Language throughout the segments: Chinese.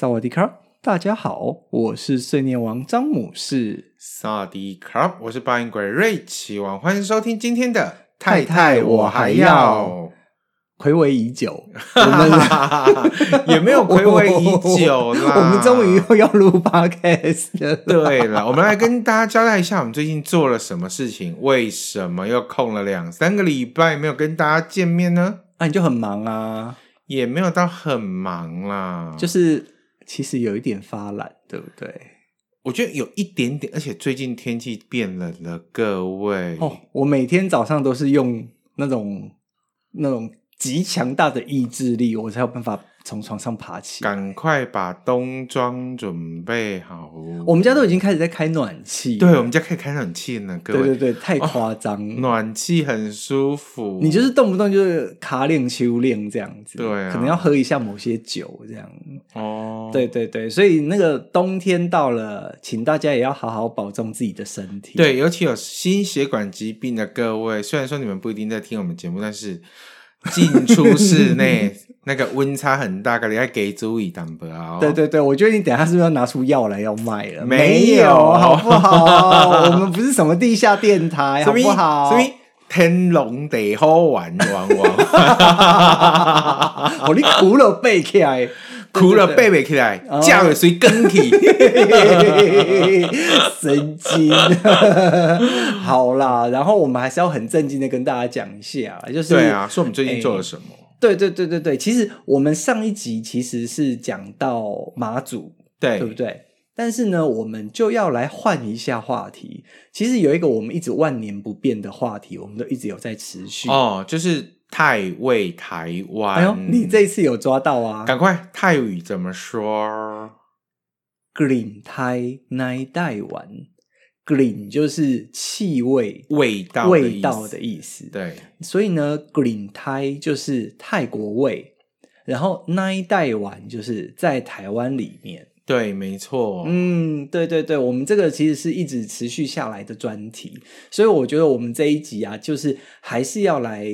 萨瓦迪卡！大家好，我是碎念王詹姆士。萨瓦迪卡，我是八音鬼瑞奇王。欢迎收听今天的太太，我还要回味已久，我们也没有回味已久啦。我们终于又要录 podcast 了。对了，我们来跟大家交代一下，我们最近做了什么事情？为什么又空了两三个礼拜没有跟大家见面呢？啊，你就很忙啊？也没有到很忙啦，就是。其实有一点发懒，对不对？我觉得有一点点，而且最近天气变冷了，各位。哦，我每天早上都是用那种那种。极强大的意志力，我才有办法从床上爬起。赶快把冬装准备好。我们家都已经开始在开暖气。对，我们家可以开暖气呢，各位。对对对，太夸张。哦，暖气很舒服。你就是动不动就是卡令秋令这样子。对啊。可能要喝一下某些酒这样。哦。对对对，所以那个冬天到了，请大家也要好好保重自己的身体。对，尤其有心血管疾病的各位，虽然说你们不一定在听我们节目，但是。进出室内那个温差很大，你要给注意淡薄啊！对对对，我觉得你等下是不是要拿出药来要卖了？没有，好不好？我们不是什么地下电台，好不好？所以天龙地好玩玩玩，哦，你鼓了背起来。哭了背背起来，叫了谁跟起？神经。好啦，然后我们还是要很正经的跟大家讲一下，就是对啊，说我们最近做了什么？对对对对对，其实我们上一集其实是讲到马祖，对对不对？但是呢，我们就要来换一下话题。其实有一个我们一直万年不变的话题，我们都一直有在持续哦，就是。泰味台湾，哎呦，你这一次有抓到啊！赶快，泰语怎么说？Green 泰奈台湾，Green 就是气味、味道、味道的意思。对，所以呢，Green 泰就是泰国味，然后奈台湾就是在台湾里面。对，没错。嗯，对对对，我们这个其实是一直持续下来的专题，所以我觉得我们这一集啊，就是还是要来。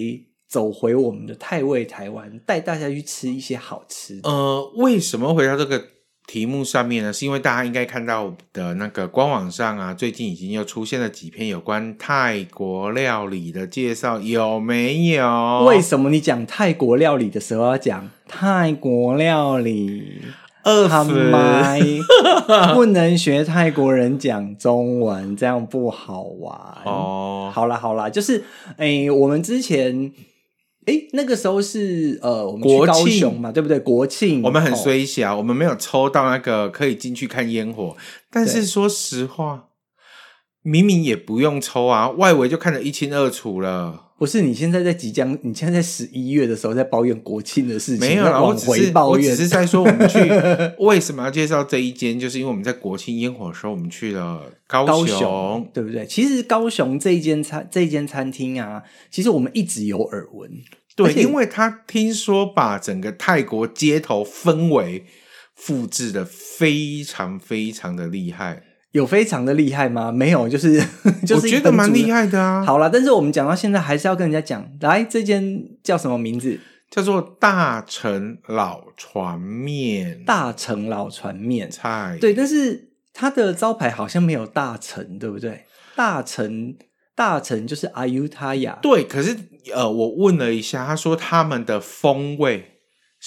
走回我们的泰味台湾，带大家去吃一些好吃的。呃，为什么回到这个题目上面呢？是因为大家应该看到的那个官网上啊，最近已经又出现了几篇有关泰国料理的介绍，有没有？为什么你讲泰国料理的时候要讲泰国料理？二十不能学泰国人讲中文，这样不好玩。哦，好啦好啦，就是诶，我们之前。诶，那个时候是呃，我们去高雄嘛，对不对？国庆，我们很衰小，哦，我们没有抽到那个可以进去看烟火。但是说实话，明明也不用抽啊，外围就看得一清二楚了。不是，你现在在即将，你现在在十一月的时候在抱怨国庆的事情，没有啦，我只是我只是在说我们去 为什么要介绍这一间，就是因为我们在国庆烟火的时候，我们去了高雄，高雄，对不对？其实高雄这一间餐这一间餐厅啊，其实我们一直有耳闻。对，因为他听说把整个泰国街头氛围复制的非常非常的厉害，有非常的厉害吗？没有，就是 就是我觉得蛮厉害的啊。好啦，但是我们讲到现在，还是要跟人家讲，来，这间叫什么名字？叫做大成老船面。大成老船面菜，对，但是它的招牌好像没有大成，对不对？大成。大成就是阿尤他雅，对，可是呃，我问了一下，他说他们的风味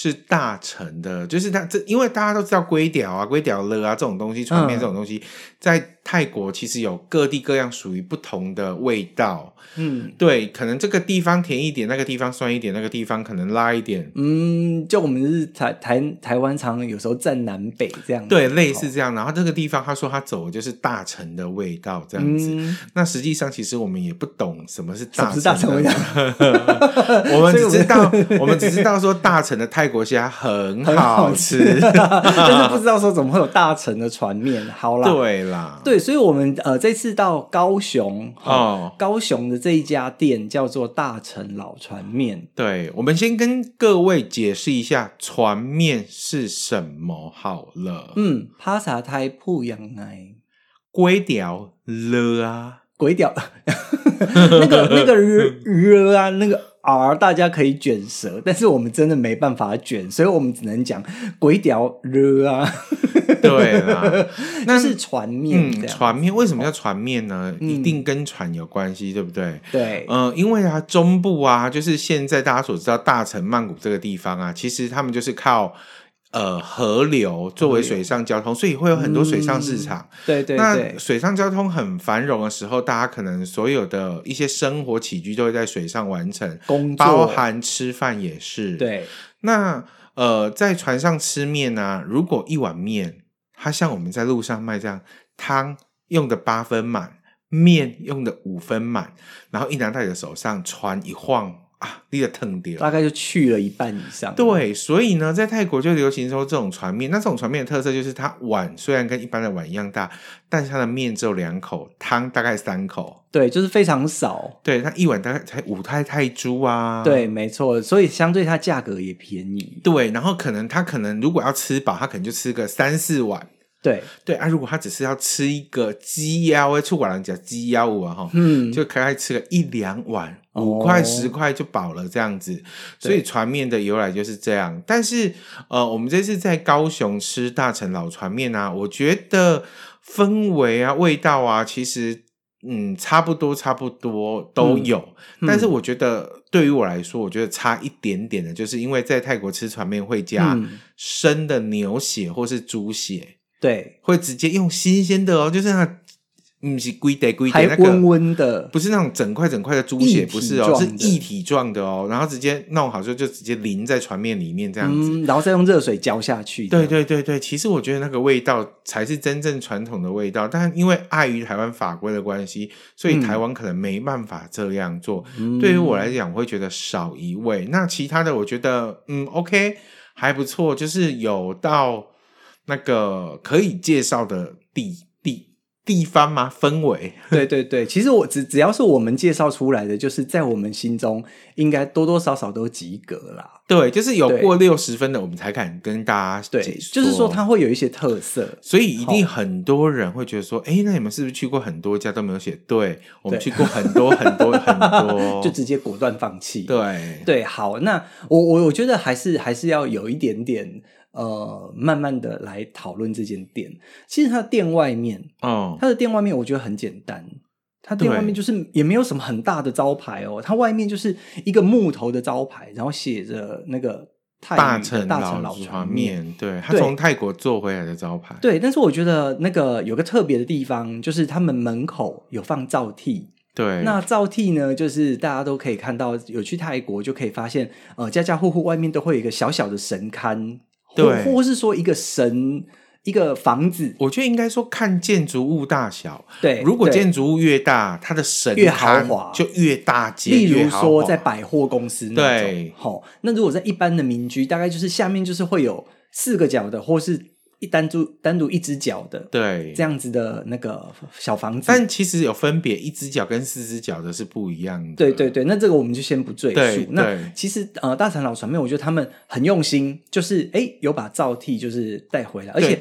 是大成的，就是他这，因为大家都知道龟屌啊、龟屌乐啊这种东西，传面这种东西，嗯、在泰国其实有各地各样属于不同的味道。嗯，对，可能这个地方甜一点，那个地方酸一点，那个地方可能辣一点。嗯，就我们是台台台湾，常常有时候站南北这样。对，类似这样。然后这个地方他说他走的就是大城的味道这样子。嗯、那实际上其实我们也不懂什么是大城。大城味道。我们只知道，我们只知道说大城的泰国虾很好吃，好 但是不知道说怎么会有大城的船面。好啦，对啦，对，所以我们呃这次到高雄哦，高雄的。这一家店叫做大成老船面。对，我们先跟各位解释一下船面是什么好了。嗯，帕萨泰铺羊奶，龟屌了啊，粿条，那个 那个了 啊，那个。R 大家可以卷舌，但是我们真的没办法卷，所以我们只能讲鬼屌了啊。对啊，那是船面。嗯，船面为什么叫船面呢？嗯、一定跟船有关系，对不对？对，嗯、呃，因为啊，中部啊，就是现在大家所知道大城曼谷这个地方啊，其实他们就是靠。呃，河流作为水上交通，所以会有很多水上市场。嗯、对对对，那水上交通很繁荣的时候，大家可能所有的一些生活起居都会在水上完成，工作包含吃饭也是。对，那呃，在船上吃面呢、啊，如果一碗面，它像我们在路上卖这样，汤用的八分满，面用的五分满，然后一拿到你的手上，船一晃。啊，你的疼掉，大概就去了一半以上。对，所以呢，在泰国就流行说这种船面。那这种船面的特色就是，它碗虽然跟一般的碗一样大，但是它的面只有两口，汤大概三口。对，就是非常少。对，它一碗大概才五泰泰铢啊。对，没错。所以相对它价格也便宜。对，然后可能他可能如果要吃饱，他可能就吃个三四碗。对对啊，如果他只是要吃一个鸡腰，会出寡人讲鸡腰啊哈，嗯，就可以吃个一两碗，五块十块就饱了这样子。所以船面的由来就是这样。但是呃，我们这次在高雄吃大成老船面啊，我觉得氛围啊、味道啊，其实嗯差不多，差不多都有。嗯、但是我觉得对于我来说，我觉得差一点点的，就是因为在泰国吃船面会加生的牛血或是猪血。对，会直接用新鲜的哦，就是那，嗯是龟得龟得那个温温的，不是那种整块整块的猪血，不是哦，是液体状的哦，然后直接弄好之后就直接淋在船面里面这样子，嗯，然后再用热水浇下去。对对对对，其实我觉得那个味道才是真正传统的味道，但因为碍于台湾法规的关系，所以台湾可能没办法这样做。嗯，对于我来讲，我会觉得少一味。那其他的，我觉得嗯，OK，还不错，就是有到。那个可以介绍的地地地方吗？氛围？对对对，其实我只只要是我们介绍出来的，就是在我们心中应该多多少少都及格啦。对，就是有过六十分的，我们才敢跟大家对，就是说它会有一些特色，所以一定很多人会觉得说，哎、欸，那你们是不是去过很多家都没有写？对，我们去过很多很多很多，就直接果断放弃。对对，好，那我我我觉得还是还是要有一点点。呃，慢慢的来讨论这间店。其实它的店外面，哦，它的店外面我觉得很简单。它店外面就是也没有什么很大的招牌哦，它外面就是一个木头的招牌，然后写着那个泰大城大城老船面。对，它从泰国做回来的招牌。对，但是我觉得那个有个特别的地方，就是他们门口有放皂替。对，那皂替呢，就是大家都可以看到，有去泰国就可以发现，呃，家家户户外面都会有一个小小的神龛。对，或是说一个神，一个房子，我觉得应该说看建筑物大小。对，如果建筑物越大，它的神越豪华，就越大间。例如说在百货公司那种，对，哦。那如果在一般的民居，大概就是下面就是会有四个角的，或是。一单独单独一只脚的，对，这样子的那个小房子，但其实有分别，一只脚跟四只脚的是不一样的。对对对，那这个我们就先不赘述。那其实呃，大船老船面，我觉得他们很用心，就是哎，有把皂替就是带回来，而且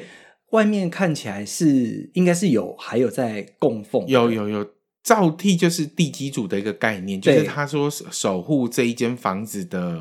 外面看起来是应该是有还有在供奉，有有有灶替就是地基主的一个概念，就是他说守护这一间房子的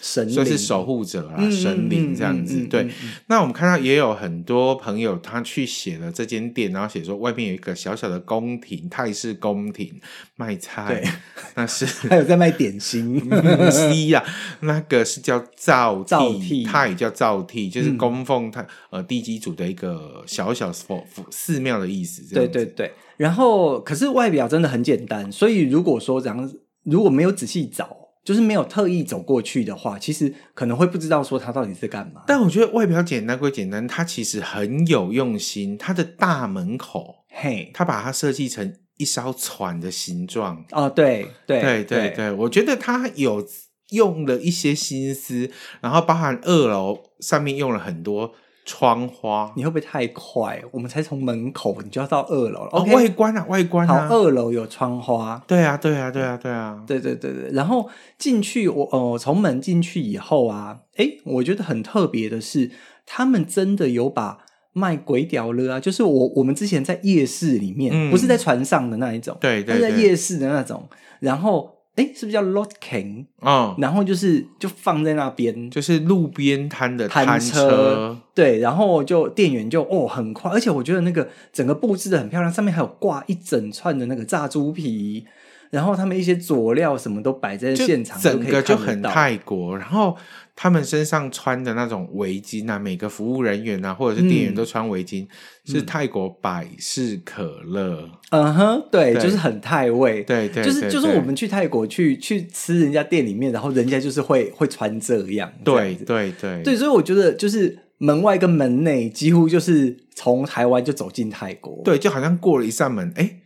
神灵，说是守护者啊，嗯、神灵这样子。嗯嗯、对、那我们看到也有很多朋友他去写了这间店，然后写说外面有一个小小的宫廷，泰式宫廷卖菜，对，那是 还有在卖点心。是呀、啊，那个是叫灶灶替，泰叫灶替，就是供奉他、嗯、呃地基主的一个小小佛寺庙的意思。对对对。然后，可是外表真的很简单，所以如果说这样，如果没有仔细找，就是没有特意走过去的话，其实可能会不知道说它到底是干嘛。但我觉得外表简单归简单，它其实很有用心。它的大门口，嘿，它把它设计成一艘船的形状。哦，对对对对对，我觉得它有用了一些心思，然后包含二楼上面用了很多。窗花，你会不会太快？我们才从门口，你就要到二楼了。哦?外观啊，外观啊。好，二楼有窗花。对啊，对啊，对啊，对啊，对对对对。然后进去，我哦，从门进去以后啊，诶，我觉得很特别的是，他们真的有把卖鬼屌了啊，就是我我们之前在夜市里面，嗯、不是在船上的那一种，对对，在夜市的那种，然后。哎，是不是叫 lotking？嗯，然后就是就放在那边，就是路边摊的摊车，车。对，然后就店员就哦很快，而且我觉得那个整个布置的很漂亮，上面还有挂一整串的那个炸猪皮，然后他们一些佐料什么都摆在现场，整个就很泰国，然后。他们身上穿的那种围巾啊，每个服务人员啊，或者是店员都穿围巾，嗯、是泰国百事可乐。嗯哼，对，就是很泰味。对对，就是就是我们去泰国去去吃人家店里面，然后人家就是会会穿这样。对对对对，所以我觉得就是门外跟门内几乎就是从台湾就走进泰国。对，就好像过了一扇门，哎。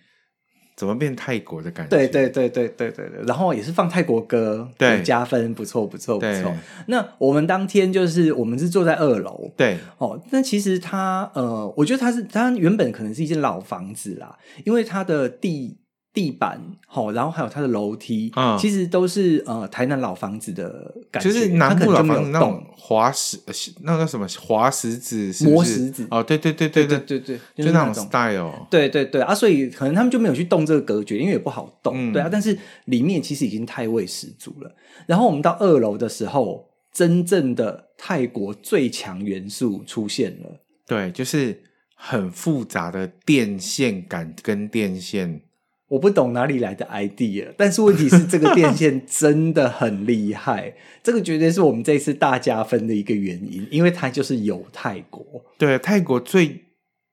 怎么变泰国的感觉？对对对对对对对，然后也是放泰国歌，对，加分，不错不错不错。那我们当天就是我们是坐在二楼，对哦。那其实它呃，我觉得它是它原本可能是一间老房子啦，因为它的地。地板好，然后还有它的楼梯，嗯，其实都是呃台南老房子的感觉，就是南部老房子那种滑石，那个什么滑石子是是，磨石子。哦，对对对对对。对对，就是那种 style，对对对。啊，所以可能他们就没有去动这个隔绝，因为也不好动，嗯，对啊，但是里面其实已经太味十足了。然后我们到二楼的时候，真正的泰国最强元素出现了，对，就是很复杂的电线杆跟电线。我不懂哪里来的 idea，但是问题是这个电线真的很厉害，这个绝对是我们这一次大加分的一个原因，因为它就是有泰国。对，泰国最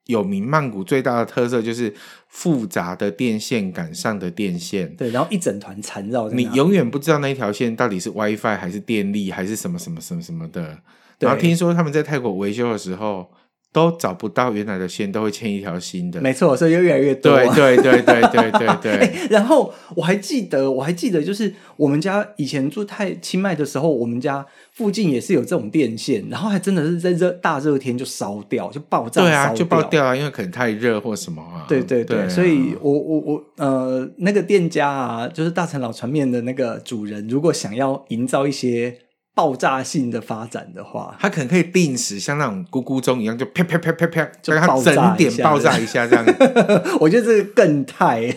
有名，曼谷最大的特色就是复杂的电线杆上的电线。对，然后一整团缠绕，你永远不知道那一条线到底是 WiFi 还是电力还是什么什么什么什么的。然后听说他们在泰国维修的时候。都找不到原来的线，都会牵一条新的。没错，所以就越来越多。对对对对对对对。欸、然后我还记得，我还记得，就是我们家以前住太清迈的时候，我们家附近也是有这种电线，然后还真的是在热大热天就烧掉，就爆炸。对啊，就爆掉啊，因为可能太热或什么啊。对对对，所以我我我呃，那个店家啊，就是大成老船面的那个主人，如果想要营造一些。爆炸性的发展的话，它可能可以定时，像那种咕咕钟一样，就啪啪啪啪啪，就它整点爆炸一下这样。我觉得这个更泰。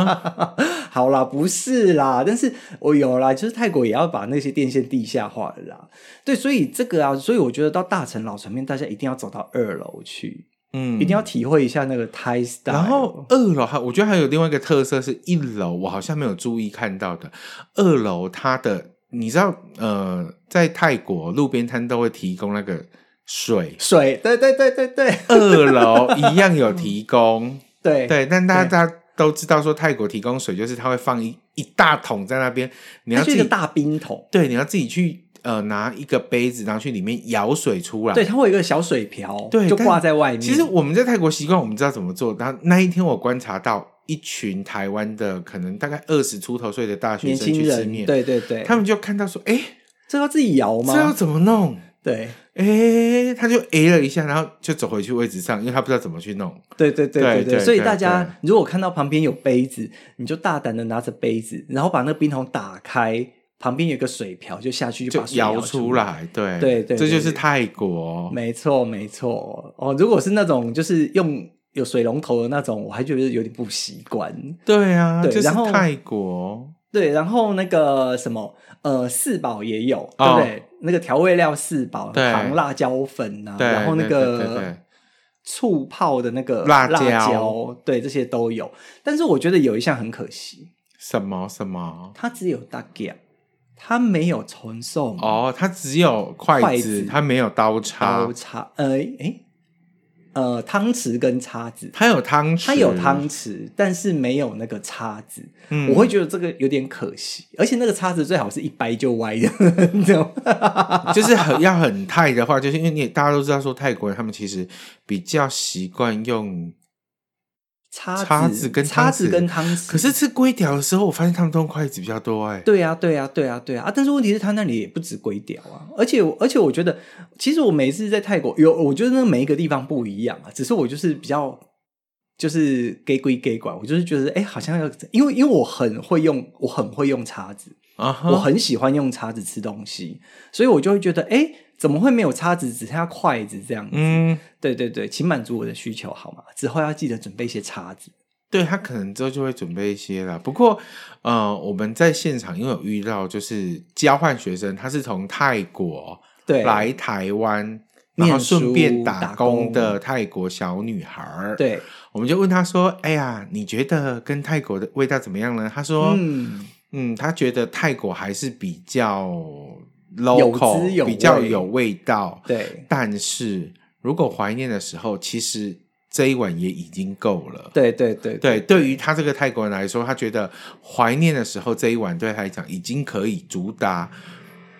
好啦，不是啦，但是我有啦，就是泰国也要把那些电线地下化了啦。对，所以这个啊，所以我觉得到大城老城面，大家一定要走到二楼去，嗯，一定要体会一下那个泰 style。然后二楼还，我觉得还有另外一个特色是一楼，我好像没有注意看到的，二楼它的。你知道，呃，在泰国路边摊都会提供那个水，水，对对对对对，二楼一样有提供，对对，但大家大家都知道说泰国提供水就是他会放一一大桶在那边，你要自己一个大冰桶，对，你要自己去呃拿一个杯子，然后去里面舀水出来，对，它会有一个小水瓢，对，就挂在外面。其实我们在泰国习惯，我们知道怎么做，然后那一天我观察到。一群台湾的可能大概二十出头岁的大学生去吃面，对对对，他们就看到说：“哎、欸，这要自己摇吗？这要怎么弄？”对，哎、欸，他就 A 了一下，然后就走回去位置上，因为他不知道怎么去弄。对对对对所以大家如果看到旁边有杯子，你就大胆的拿着杯子，然后把那个冰桶打开，旁边有个水瓢，就下去就把水摇出来。对对，对对，这就是泰国，没错没错哦。如果是那种就是用。有水龙头的那种，我还觉得有点不习惯。对啊，对，然后泰国，对，然后那个什么呃四宝也有，哦对不对？那个调味料四宝，糖辣椒粉啊，然后那个醋泡的那个辣椒椒，对，这些都有。但是我觉得有一项很可惜，什么什么？它只有大 g 它没有传送哦，它只有筷子，筷子它没有刀叉，刀叉，呃，诶呃，汤匙跟叉子，它有汤匙，它有汤匙，但是没有那个叉子。嗯我会觉得这个有点可惜，而且那个叉子最好是一掰就歪的，你知道吗？就是很要很泰的话，就是因为你大家都知道说泰国人他们其实比较习惯用叉子叉子跟叉子跟汤匙，可是吃龟条的时候，我发现他们都用筷子比较多哎。对啊，对啊，对啊，对啊！啊，但是问题是，他那里也不止龟条啊，而且而且我觉得，其实我每次在泰国有，我觉得那每一个地方不一样啊。只是我就是比较就是给归给管，我就是觉得，哎，好像要因为因为我很会用，我很会用叉子，啊哈，我很喜欢用叉子吃东西，所以我就会觉得，哎，怎么会没有叉子，只剩下筷子这样子？嗯，对对对，请满足我的需求好吗？之后要记得准备一些叉子。对他可能之后就会准备一些了。不过呃，我们在现场因为有遇到就是交换学生，他是从泰国对来台湾，然后顺便打打工工的泰国小女孩儿。对，我们就问他说：“哎呀，你觉得跟泰国的味道怎么样呢？”他说：“嗯嗯，他觉得泰国还是比较有 local，滋有味比较有味道。对，但是如果怀念的时候，其实这一碗也已经够了。对对对对，对于他这个泰国人来说，他觉得怀念的时候这一碗对他来讲已经可以主打。”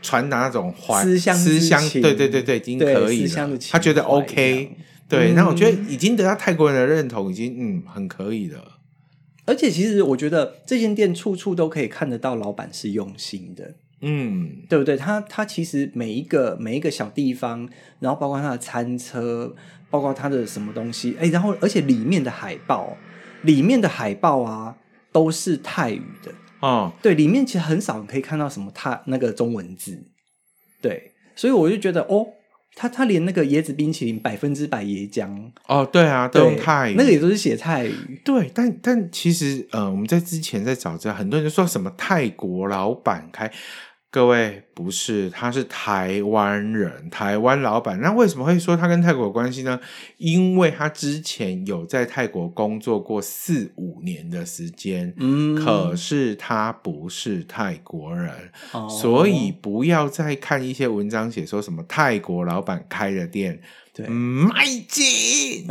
传达那种怀思乡思乡，情对对对对，已经可以了。他觉得 OK，对，那、嗯、我觉得已经得到泰国人的认同，已经嗯很可以了。而且其实我觉得这间店处处都可以看得到老板是用心的，嗯，对不对？它它其实每一个每一个小地方，然后包括它的餐车，包括它的什么东西，哎，然后而且里面的海报，里面的海报啊都是泰语的。哦，对，里面其实很少可以看到什么泰那个中文字，对，所以我就觉得哦，他他连那个椰子冰淇淋百分之百椰浆哦，对啊，都用泰语，那个也都是写泰语，对，但但其实呃，我们在之前在找这，很多人就说什么泰国老板开。各位不是，他是台湾人，台湾老板。那为什么会说他跟泰国有关系呢？因为他之前有在泰国工作过四五年的时间，嗯，可是他不是泰国人，哦，所以不要再看一些文章写说什么泰国老板开的店，对，卖金。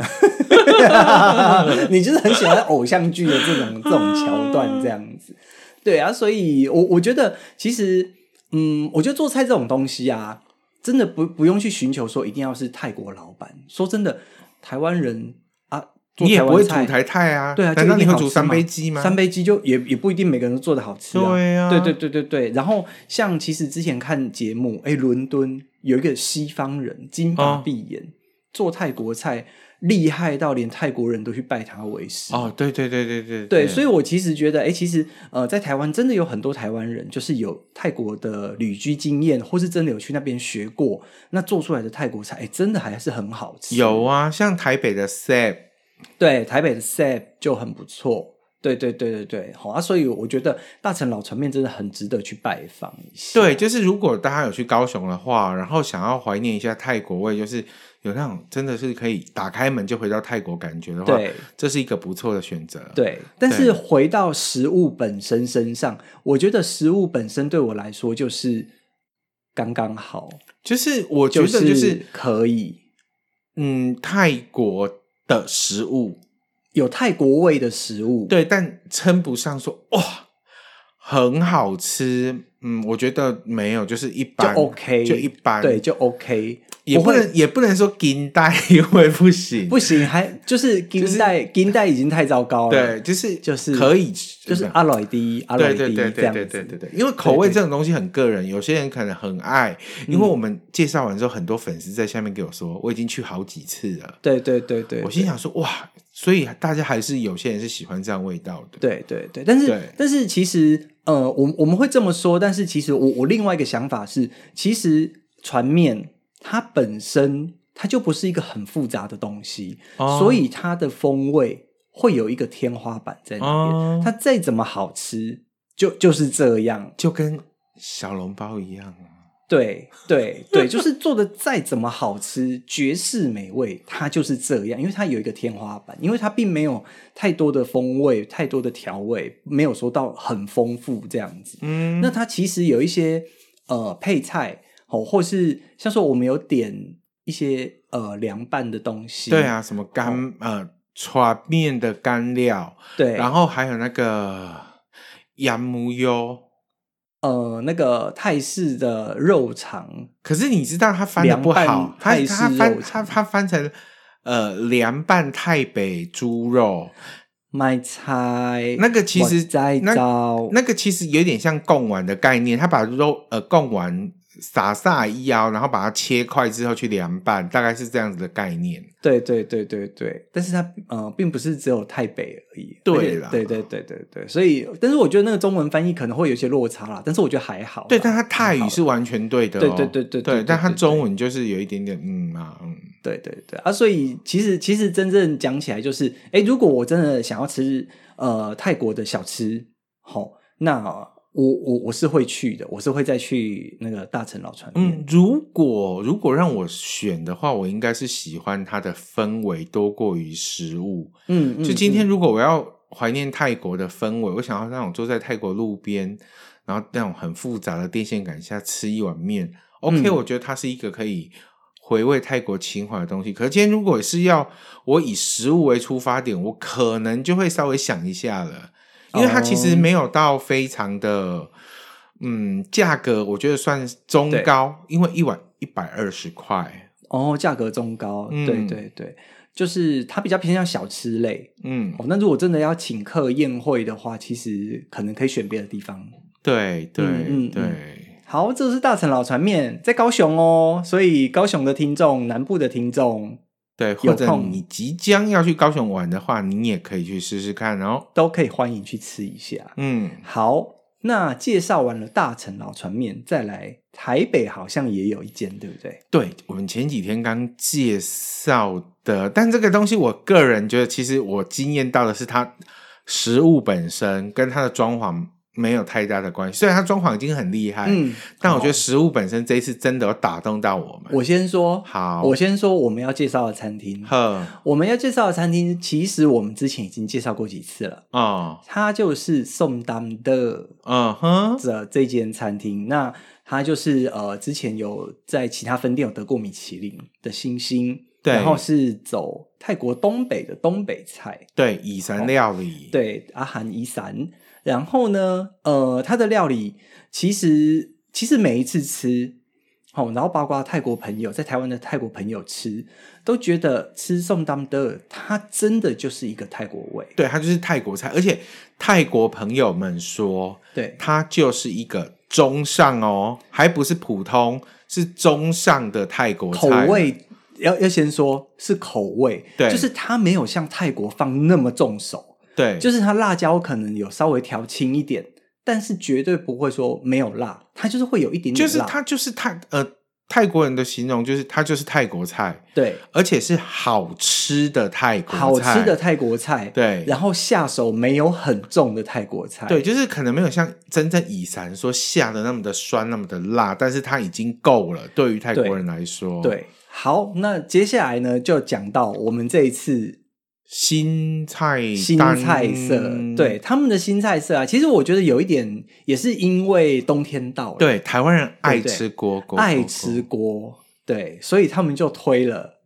你就是很喜欢偶像剧的这种这种桥段这样子，对啊，所以我我觉得其实。嗯，我觉得做菜这种东西啊，真的不不用去寻求说一定要是泰国老板。说真的，台湾人啊，你也不会煮台菜啊？对啊，难道你会煮三杯鸡吗？三杯鸡就也也不一定每个人都做的好吃啊。对啊，对对对对对。然后像其实之前看节目，哎，伦敦有一个西方人金发碧眼，哦，做泰国菜。厉害到连泰国人都去拜他为师哦！对对对对对对，对，所以我其实觉得，哎，其实呃，在台湾真的有很多台湾人，就是有泰国的旅居经验，或是真的有去那边学过，那做出来的泰国菜，哎，真的还是很好吃。有啊，像台北的 Sap，对，台北的 Sap 就很不错。对对对对对，好啊！所以我觉得大城老船面真的很值得去拜访一下。对，就是如果大家有去高雄的话，然后想要怀念一下泰国味，就是。有那种真的是可以打开门就回到泰国感觉的话，对，这是一个不错的选择。对，但是回到食物本身身上，我觉得食物本身对我来说就是刚刚好，就是我觉得就是、就是、可以，嗯，泰国的食物。有泰国味的食物，对，但称不上说哇很好吃。嗯，我觉得没有，就是一般，就 OK，就一般，对，就 OK。也不能也不能说金代 因为不行，不行，还就是金代金代已经太糟糕了。对，就是就是可以，就是阿莱迪阿莱迪这样子。对对对对对对对，因为口味这种东西很个人，有些人可能很爱。因为我们介绍完之后，很多粉丝在下面给我说，我已经去好几次了。对对对对，我心想说哇，所以大家还是有些人是喜欢这样味道的。对对对，但是但是其实呃，我我们会这么说，但是其实我我另外一个想法是，其实船面。它本身它就不是一个很复杂的东西，哦、所以它的风味会有一个天花板在那边。哦、它再怎么好吃，就就是这样，就跟小笼包一样。对对对，就是做的再怎么好吃，绝世美味，它就是这样，因为它有一个天花板，因为它并没有太多的风味，太多的调味，没有说到很丰富这样子。嗯，那它其实有一些呃配菜哦，或是像说我们有点一些呃凉拌的东西，对啊，什么干、哦、呃炒面的干料，对，然后还有那个鸭母油。呃，那个泰式的肉肠，可是你知道它翻的不好，它它翻它它翻成呃凉拌泰北猪肉卖菜，那个其实在那那个其实有点像贡丸的概念，它把肉呃贡丸。撒撒一腰，然后把它切块之后去凉拌，大概是这样子的概念。对对对对对，但是它呃，并不是只有泰北而已。对啦，对对对对对，所以，但是我觉得那个中文翻译可能会有些落差啦，但是我觉得还好。对，但它泰语是完全对的哦。对对对对对，但它中文就是有一点点嗯啊嗯。对对对啊，所以其实其实真正讲起来就是，哎，如果我真的想要吃呃泰国的小吃，好那。我我我是会去的，我是会再去那个大陈老船面。嗯，如果如果让我选的话，我应该是喜欢它的氛围多过于食物。嗯，嗯，就今天如果我要怀念泰国的氛围，嗯，我想要那种坐在泰国路边，然后那种很复杂的电线杆下吃一碗面。OK，嗯，我觉得它是一个可以回味泰国情怀的东西。可是今天如果是要我以食物为出发点，我可能就会稍微想一下了。因为它其实没有到非常的，嗯，价格我觉得算中高，因为一碗一百二十块。哦，价格中高，嗯，对对对，就是它比较偏向小吃类，嗯，哦，那如果真的要请客宴会的话，其实可能可以选别的地方，对对嗯对，好，这是大成老船面在高雄哦，所以高雄的听众，南部的听众。对，或者你即将要去高雄玩的话，你也可以去试试看哦，都可以欢迎去吃一下。嗯，好，那介绍完了大城老船面，再来台北好像也有一间，对不对？对，我们前几天刚介绍的，但这个东西我个人觉得，其实我惊艳到的是它食物本身跟它的装潢。没有太大的关系，虽然它装潢已经很厉害，嗯，但我觉得食物本身这一次真的有打动到我们。我先说，好，我先说我们要介绍的餐厅。呵，我们要介绍的餐厅，其实我们之前已经介绍过几次了。哦，它就是宋丹的，嗯哼，这这间餐厅，那它就是呃，之前有在其他分店有得过米其林的星星，对，然后是走泰国东北的东北菜，对，以山料理，对，阿含以山。然后呢，呃，他的料理其实其实每一次吃，好，然后包括泰国朋友在台湾的泰国朋友吃，都觉得吃宋当的，它真的就是一个泰国味，对，它就是泰国菜，而且泰国朋友们说，对，它就是一个中上哦，还不是普通，是中上的泰国菜，口味要要先说是口味，对，就是它没有像泰国放那么重手。对，就是它辣椒可能有稍微调轻一点，但是绝对不会说没有辣，它就是会有一点点辣。就是它就是泰呃泰国人的形容，就是它就是泰国菜，对，而且是好吃的泰国菜，好吃的泰国菜，对，然后下手没有很重的泰国菜，对，就是可能没有像真正以山说下的那么的酸，那么的辣，但是它已经够了，对于泰国人来说，对，对。好，那接下来呢，就讲到我们这一次。新菜新菜色，对他们的新菜色啊，其实我觉得有一点也是因为冬天到了，对台湾人爱吃锅锅，爱吃锅，对，所以他们就推了。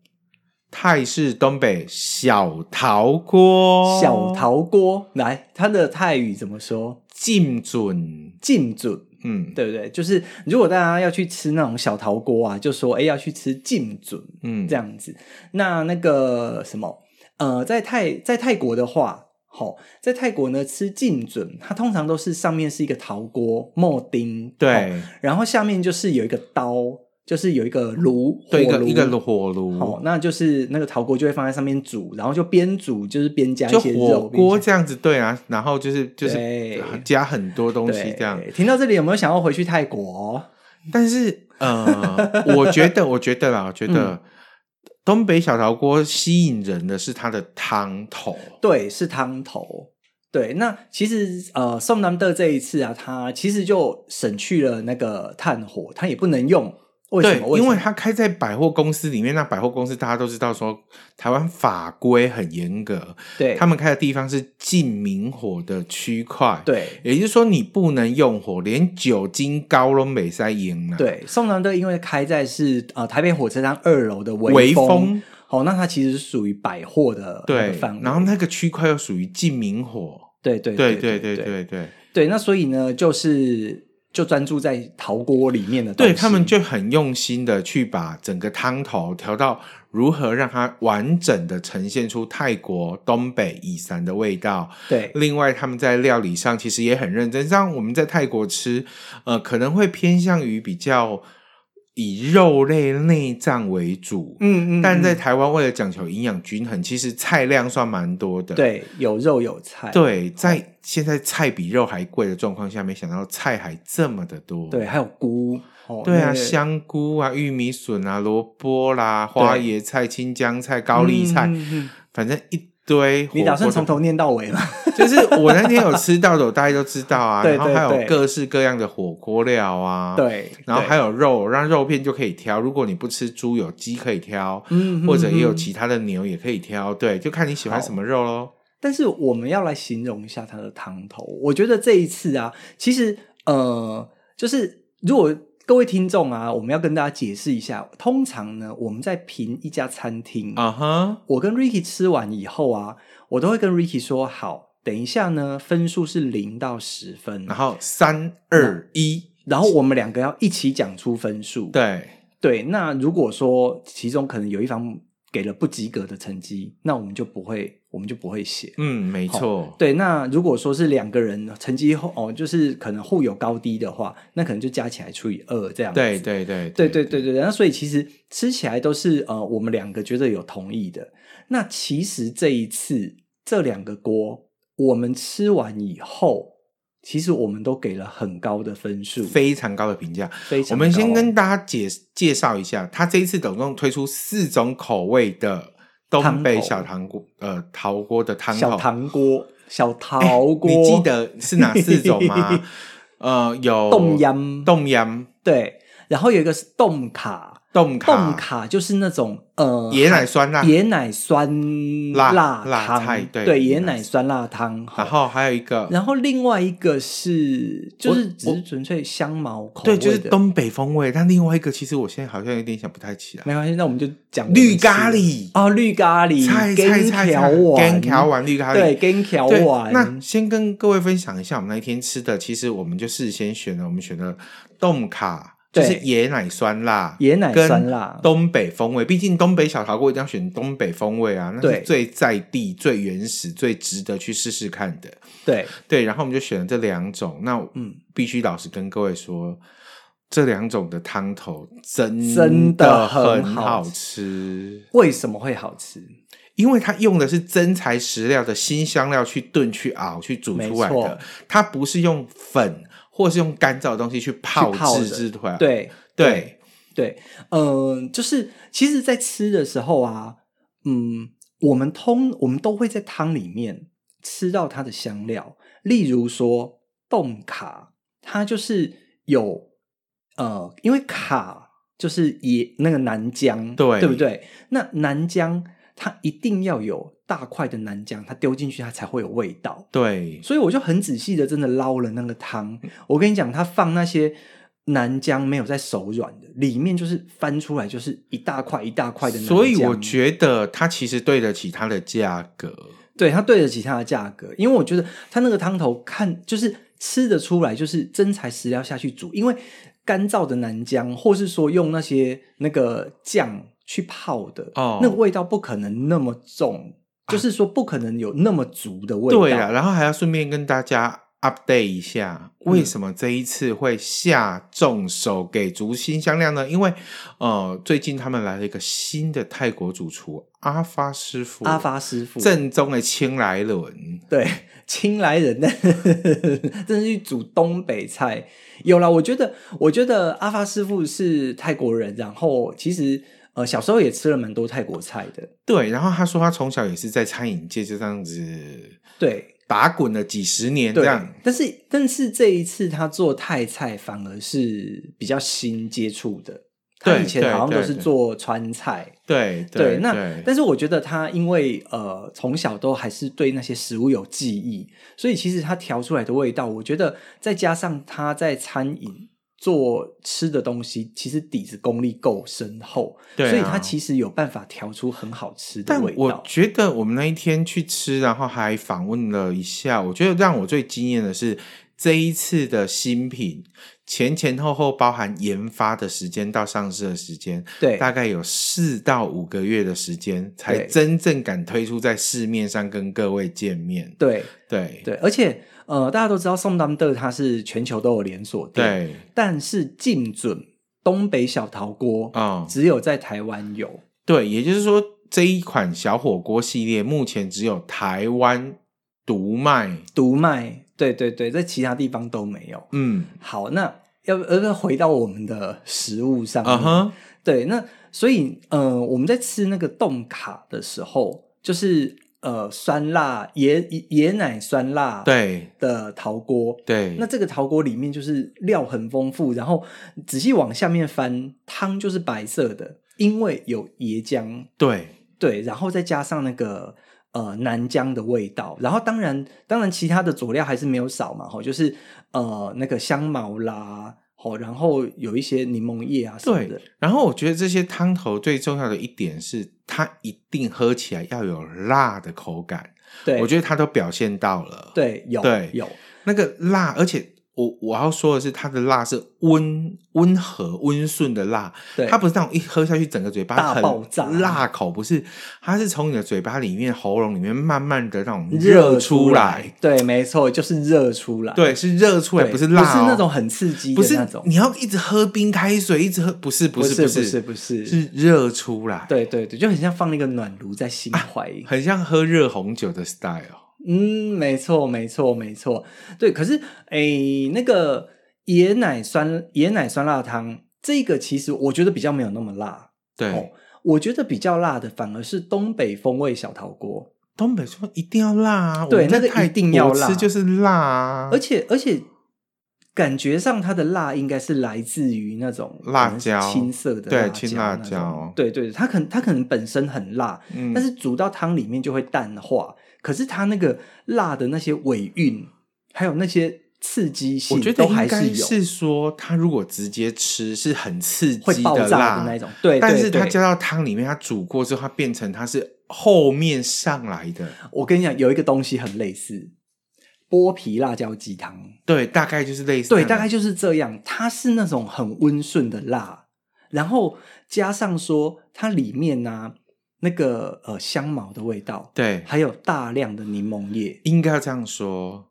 泰式东北小陶锅，小陶锅，来，它的泰语怎么说？进准，进准，嗯，对不对？就是如果大家要去吃那种小陶锅啊，就说哎要去吃浸准，嗯，这样子，那那个什么？呃，在泰在泰国的话，好、哦，在泰国呢吃浸准，它通常都是上面是一个陶锅木丁，对、哦，然后下面就是有一个刀，就是有一个炉，对，一个一个火炉，好、哦，那就是那个陶锅就会放在上面煮，然后就边煮就是边加一些肉，火锅这样子，对啊，然后就是就是加很多东西这样。听到这里有没有想要回去泰国？但是呃，我觉得，我觉得啦，我觉得。嗯东北小陶锅吸引人的是它的汤头，对，是汤头。对，那其实呃，宋南德这一次啊，他其实就省去了那个炭火，他也不能用。为什么？对？因为他开在百货公司里面，那百货公司大家都知道说，台湾法规很严格，对，他们开的地方是禁明火的区块，对，也就是说你不能用火，连酒精高都没塞赢了。对，宋南德因为开在是呃台北火车站二楼的微风。哦，那它其实是属于百货的对范围，然后那个区块又属于禁明火，对对对对对对对对，那所以呢，就是就专注在陶锅里面的东西，对他们就很用心的去把整个汤头调到如何让它完整的呈现出泰国东北以山的味道。对，另外他们在料理上其实也很认真，像我们在泰国吃，呃，可能会偏向于比较。以肉类内脏为主，嗯嗯，但在台湾为了讲求营养均衡，其实菜量算蛮多的。对，有肉有菜。对，在现在菜比肉还贵的状况下，没想到菜还这么的多。对，还有菇。哦、对啊，香菇啊，玉米笋啊，萝卜啦，花椰菜、青江菜、高丽菜，嗯嗯、反正一。对，你打算从头念到尾吗？就是我那天有吃到的，我大家都知道啊。对然后还有各式各样的火锅料啊。对，然后还有肉，让肉片就可以挑。如果你不吃猪，有鸡可以挑，嗯，或者也有其他的牛也可以挑。对，就看你喜欢什么肉喽。但是我们要来形容一下它的汤头。我觉得这一次啊，其实呃，就是如果。各位听众啊，我们要跟大家解释一下。通常呢，我们在评一家餐厅啊哈，uh. 我跟 Ricky 吃完以后啊，我都会跟 Ricky 说：“好，等一下呢，分数是零到十分，然后三二一，然后我们两个要一起讲出分数。”对对，那如果说其中可能有一方给了不及格的成绩，那我们就不会。我们就不会写，嗯，没错，对。那如果说是两个人成绩后哦，就是可能互有高低的话，那可能就加起来除以二这样子。对对对对对对对。那所以其实吃起来都是呃，我们两个觉得有同意的。那其实这一次这两个锅，我们吃完以后，其实我们都给了很高的分数，非常高的评价。非常。我们先跟大家介介绍一下，他这一次总共推出四种口味的。东北小糖锅，呃，陶锅的汤。小糖锅，小 陶锅，你记得是哪四种吗？呃，有冻饮，冻饮，对，然后有一个是冻卡，冻卡，冻卡就是那种。呃，椰奶酸辣，椰奶酸辣辣汤，对对，椰奶酸辣汤。然后还有一个，然后另外一个是，就是只是纯粹香茅口味，对，就是东北风味。但另外一个，其实我现在好像有点想不太起来。没关系，那我们就讲绿咖喱哦，绿咖喱，菜菜菜条丸，条丸绿咖喱，对，干条丸。那先跟各位分享一下，我们那一天吃的，其实我们就事先选了，我们选了冻卡。就是椰奶酸辣，椰奶酸辣，东北风味。毕竟东北小炒锅一定要选东北风味啊，那是最在地、最原始、最值得去试试看的。对对，然后我们就选了这两种。那嗯，必须老实跟各位说，这两种的汤头真真的很好吃。为什么会好吃？因为它用的是真材实料的新香料去炖、去熬、去煮出来的，它不是用粉。或是用干燥的东西去泡制对对。对，嗯、呃，就是其实，在吃的时候啊，嗯，我们通我们都会在汤里面吃到它的香料，例如说冻卡，它就是有呃，因为卡就是也那个南姜，对。对不对？那南姜它一定要有。大块的南姜，它丢进去，它才会有味道。对，所以我就很仔细的，真的捞了那个汤。我跟你讲，它放那些南姜没有在手软的，里面就是翻出来就是一大块一大块的南姜。所以我觉得它其实对得起它的价格。对，它对得起它的价格，因为我觉得它那个汤头看就是吃得出来，就是真材实料下去煮。因为干燥的南姜，或是说用那些那个酱去泡的，哦，那个味道不可能那么重。就是说，不可能有那么足的味道。对啊，然后还要顺便跟大家 update 一下，为什么这一次会下重手给足新香料呢？因为呃，最近他们来了一个新的泰国主厨阿发师傅，阿发师傅正宗的青来人，对，青来人，真是去煮东北菜。有啦，我觉得，我觉得阿发师傅是泰国人，然后其实。呃小时候也吃了蛮多泰国菜的。对，然后他说他从小也是在餐饮界就这样子，对，打滚了几十年这样。但是但是这一次他做泰菜反而是比较新接触的。他以前好像都是做川菜，对对，对，对，对。那但是我觉得他因为呃从小都还是对那些食物有记忆，所以其实他调出来的味道，我觉得再加上他在餐饮做吃的东西，其实底子功力够深厚，对啊，所以他其实有办法调出很好吃的味道。但我觉得我们那一天去吃，然后还访问了一下，我觉得让我最惊艳的是这一次的新品。前前后后包含研发的时间到上市的时间，对，大概有四到五个月的时间，才真正敢推出在市面上跟各位见面。对对对，而且呃，大家都知道宋当的它是全球都有连锁店，对，但是进准东北小陶锅啊，只有在台湾有。对，也就是说这一款小火锅系列目前只有台湾独卖，独卖。对对对，在其他地方都没有。嗯，好，那要不要回到我们的食物上面？Uh -huh. 对，那所以呃，我们在吃那个冻卡的时候，就是呃酸辣椰椰奶酸辣对的陶锅。对，那这个陶锅里面就是料很丰富，然后仔细往下面翻，汤就是白色的，因为有椰浆。对对，然后再加上那个。呃，南姜的味道，然后当然，当然其他的佐料还是没有少嘛，吼，就是呃那个香茅啦，吼，然后有一些柠檬叶啊什么的。对，然后我觉得这些汤头最重要的一点是，它一定喝起来要有辣的口感。对，我觉得它都表现到了。对，有，对，有那个辣，而且。我我要说的是，它的辣是温温和温顺的辣，对，它不是那种一喝下去整个嘴巴大爆炸。辣口，不是，它是从你的嘴巴里面、喉咙里面慢慢的那种热出来，对，没错，就是热出来，对，是热出来，不是辣、哦，不是那种很刺激的那种，不是你要一直喝冰开水，一直喝，不是，不是，不是，不是，不是，是。热出来，对对对，就很像放那个暖炉在心怀、啊，很像喝热红酒的 style。嗯，没错，没错，没错，对。可是，诶，那个椰奶酸椰奶酸辣汤，这个其实我觉得比较没有那么辣。对，哦、我觉得比较辣的反而是东北风味小陶锅。东北说一定要辣啊，对，那个一定要辣，吃就是辣啊。而且，而且感觉上它的辣应该是来自于那种辣椒，青色的辣椒，对，青辣椒。对对，它可能它可能本身很辣，嗯，但是煮到汤里面就会淡化。可是它那个辣的那些尾韵，还有那些刺激性，我觉得应该是说，它如果直接吃是很刺激的辣，会爆炸的那种。对，但是它加到汤里面，它煮过之后，它变成它是后面上来的。我跟你讲，有一个东西很类似剥皮辣椒鸡汤，对，大概就是类似，对，大概就是这样。它是那种很温顺的辣，然后加上说它里面呢、啊。那个呃香茅的味道，对，还有大量的柠檬叶，应该要这样说，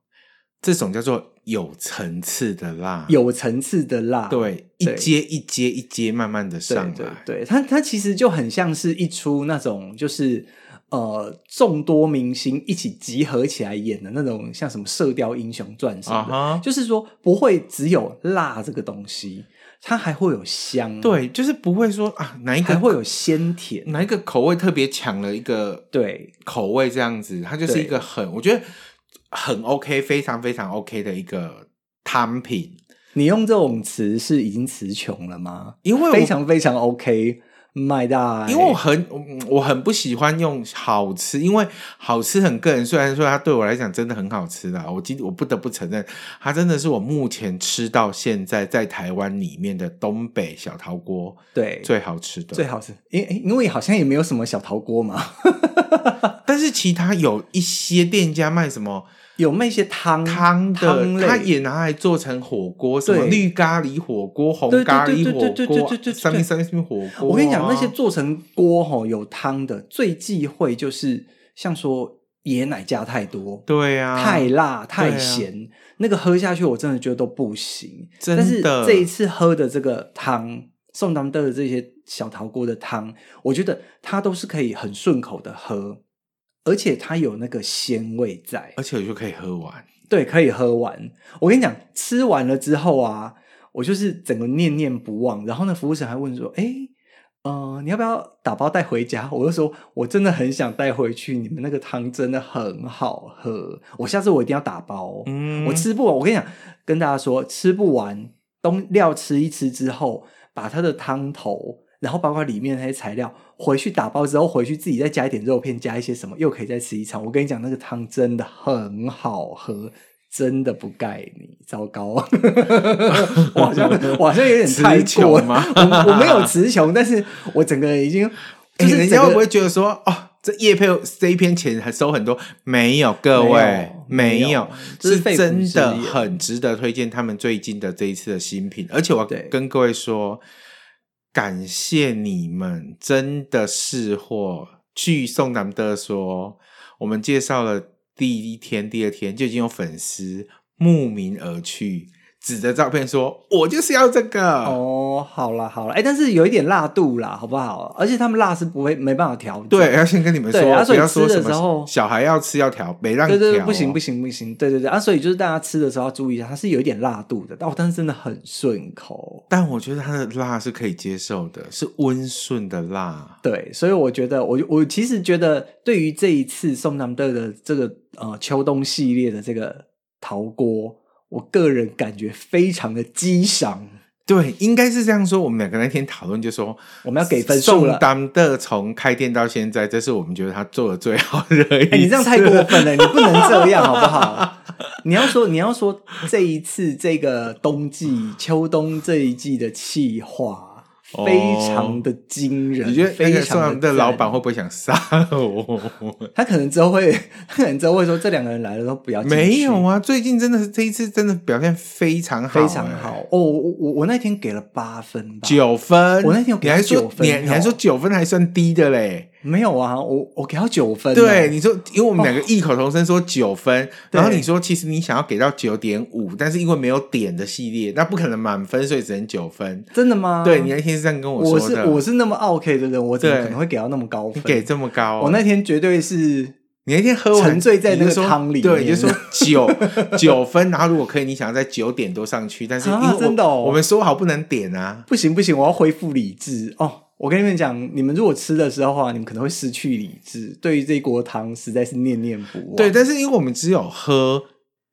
这种叫做有层次的辣，有层次的辣，对，一阶一阶一阶慢慢的上来，对，对，对，它它其实就很像是一出那种就是呃众多明星一起集合起来演的那种，像什么《射雕英雄传》什么的，uh -huh. 就是说不会只有辣这个东西。它还会有香，对，就是不会说啊，哪一个还会有鲜甜，哪一个口味特别强了一个对口味这样子，它就是一个很我觉得很 OK，非常非常 OK 的一个汤品。你用这种词是已经词穷了吗？因为非常非常 OK。买的，因为我很我很不喜欢用好吃，因为好吃很个人。虽然说它对我来讲真的很好吃的，我今我不得不承认，它真的是我目前吃到现在在台湾里面的东北小陶锅，对，最好吃的，最好吃。因因为好像也没有什么小陶锅嘛，但是其他有一些店家卖什么。有卖一些汤汤的，它也拿来做成火锅，什么绿咖喱火锅、红咖喱火锅，上面上面火锅。我跟你讲，那些做成锅吼有汤的，最忌讳就是像说椰奶加太多，对呀、啊，太辣太咸、啊，那个喝下去我真的觉得都不行。真的，但是这一次喝的这个汤，宋当的这些小陶锅的汤，我觉得它都是可以很顺口的喝。而且它有那个鲜味在，而且我就可以喝完。对，可以喝完。我跟你讲，吃完了之后啊，我就是整个念念不忘。然后那服务生还问说：“哎，呃，你要不要打包带回家？我就说，我真的很想带回去。你们那个汤真的很好喝，我下次我一定要打包。嗯，我吃不完。我跟你讲，跟大家说，吃不完，东料吃一吃之后，把它的汤头，然后包括里面那些材料，回去打包之后，回去自己再加一点肉片，加一些什么，又可以再吃一餐。我跟你讲，那个汤真的很好喝。真的不盖你，糟糕！我好像我好像有点太穷吗？我我没有词穷，但是我整个人已经，就是人家会不会觉得说，哦，这叶配这一篇钱还收很多？没有，各位没有，没有是真的很值得推荐他们最近的这一次的新品，而且我跟各位说，感谢你们真的是货。据宋南德说，我们介绍了。第一天、第二天就已经有粉丝慕名而去，指着照片说：“我就是要这个。”哦，好了好了，哎、欸，但是有一点辣度啦，好不好？而且他们辣是不会没办法调。对，要先跟你们说，对啊、所以不要说吃的时候小孩要吃要调，没让。对对对，不行不行不行，对对对啊！所以就是大家吃的时候要注意一下，它是有一点辣度的，哦，但是真的很顺口。但我觉得它的辣是可以接受的，是温顺的辣。对，所以我觉得，我我其实觉得，对于这一次宋南德的这个。呃，秋冬系列的这个陶锅，我个人感觉非常的激赏。对，应该是这样说。我们两个那天讨论就说，我们要给分数了。当的从开店到现在，这是我们觉得他做的最好的一次。欸，你这样太过分了，你不能这样好不好？你要说，你要说这一次这个冬季、秋冬这一季的企划。非常的惊人，你觉得非常的老板会不会想杀我？他可能之后会，他可能之后会说，这两个人来了都不要。没有啊，最近真的是这一次真的表现非常好，欸，非常好。哦，我我我那天给了八分吧，九分。我那天有给他九分，你还说你，你还说九分还算低的嘞。没有啊，我我给到九分。对，你说，因为我们两个异口同声说九分，哦，然后你说其实你想要给到九点五，但是因为没有点的系列，那不可能满分，所以只能九分。真的吗？对，你那天是这样跟我说的。我是我是那么 OK 的人，我怎么可能会给到那么高分？你给这么高，我那天绝对是你那天喝完沉醉在那个汤里面，对，就说九 九分，然后如果可以，你想要在九点多上去，但是因为、啊、真的、哦，我们说好不能点啊，不行不行，我要恢复理智哦。我跟你们讲，你们如果吃的时候的话，你们可能会失去理智。对于这一锅汤，实在是念念不忘。对，但是因为我们只有喝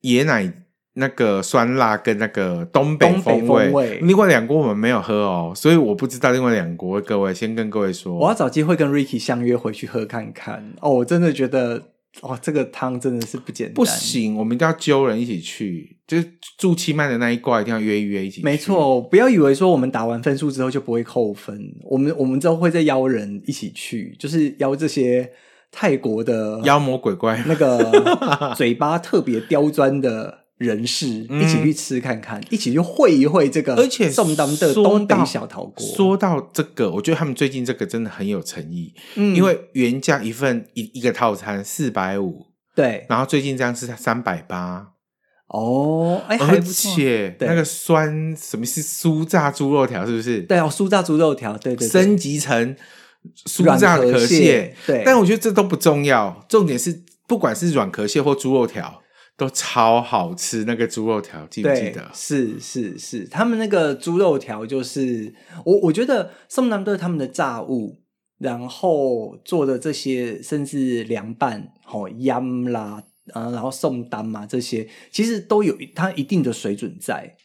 椰奶那个酸辣跟那个东北风味，风味另外两锅我们没有喝哦，所以我不知道另外两锅。各位先跟各位说，我要找机会跟 Ricky 相约回去喝看看。哦，我真的觉得。哦，这个汤真的是不简单。不行，我们一定要揪人一起去，就是住七麦的那一挂，一定要约一约一起去。没错，不要以为说我们打完分数之后就不会扣分，我们我们之后会再邀人一起去，就是邀这些泰国的妖魔鬼怪，那个 嘴巴特别刁钻的。人士一起去吃看看，嗯、一起去会一会这个，而且宋当的东北小陶锅。说到这个，我觉得他们最近这个真的很有诚意，嗯，因为原价一份一一个套餐四百五，对，然后最近这样是三百八，哦，哎，而且那个酸什么是酥炸猪肉条，是不是？对哦，酥炸猪肉条，对对，对，升级成酥炸壳蟹，对，但我觉得这都不重要，重点是不管是软壳蟹或猪肉条。都超好吃，那个猪肉条记不记得？是是是，他们那个猪肉条就是我我觉得宋南德他们的炸物，然后做的这些，甚至凉拌、好腌啦，啊，然后送单嘛这些，其实都有它一定的水准在，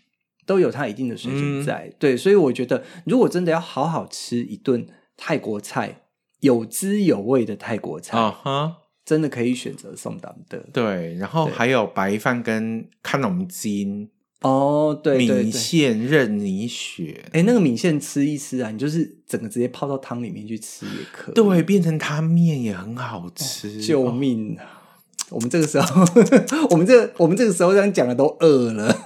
都有它一定的水准在。嗯、对，所以我觉得，如果真的要好好吃一顿泰国菜，有滋有味的泰国菜，啊哈。真的可以选择送单的，对，然后还有白饭跟看龙筋哦，对，米线任你选，哎，那个米线吃一吃啊，你就是整个直接泡到汤里面去吃也可以，对，变成汤面也很好吃，哦、救命啊！我们这个时候，我们这、我们这个时候这样讲的都饿了，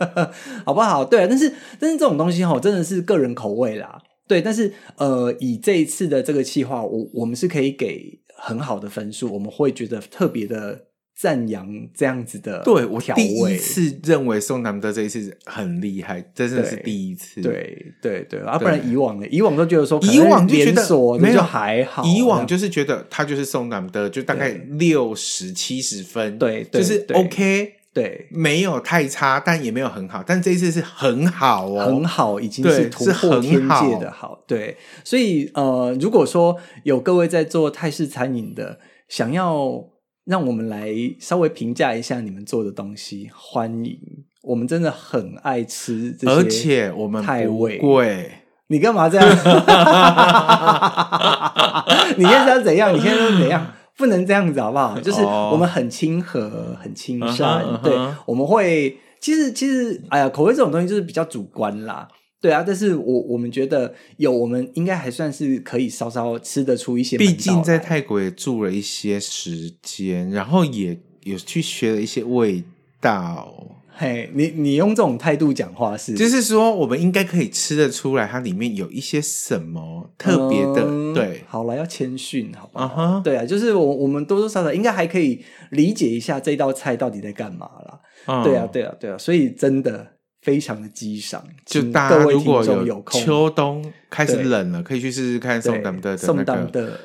好不好？对，但是但是这种东西哈，真的是个人口味啦，对，但是呃，以这一次的这个计划，我我们是可以给。很好的分数，我们会觉得特别的赞扬这样子的。对，我第一次认为宋南德这一次很厉害，真的是第一次。对对对，啊，不然以往呢？以往都觉得说，以往就觉得没有还好，以往就是觉得他就是宋南德，就大概六十七十分，对，就是 OK。对，没有太差，但也没有很好，但这一次是很好哦，很好，已经是突破天界的好。好对，所以呃，如果说有各位在做泰式餐饮的，想要让我们来稍微评价一下你们做的东西，欢迎，我们真的很爱吃这些，而且我们太贵。你干嘛这样？你现在要怎样？你现在要怎样？不能这样子好不好？就是我们很亲和，很亲善。Uh -huh, uh -huh. 对，我们会其实其实，哎呀，口味这种东西就是比较主观啦。对啊，但是我我们觉得有，我们应该还算是可以稍稍吃得出一些。毕竟在泰国也住了一些时间，然后也有去学了一些味道。嘿、你你用这种态度讲话是？就是说，我们应该可以吃得出来，它里面有一些什么特别的。嗯、对，好了，要谦逊，好吧？啊、uh 对啊，就是我我们多多少少应该还可以理解一下这道菜到底在干嘛啦。Uh -huh、对啊，对啊，对啊，所以真的非常的激赏。就大家如果有秋冬开始冷了，可以去试试看宋丹的宋丹的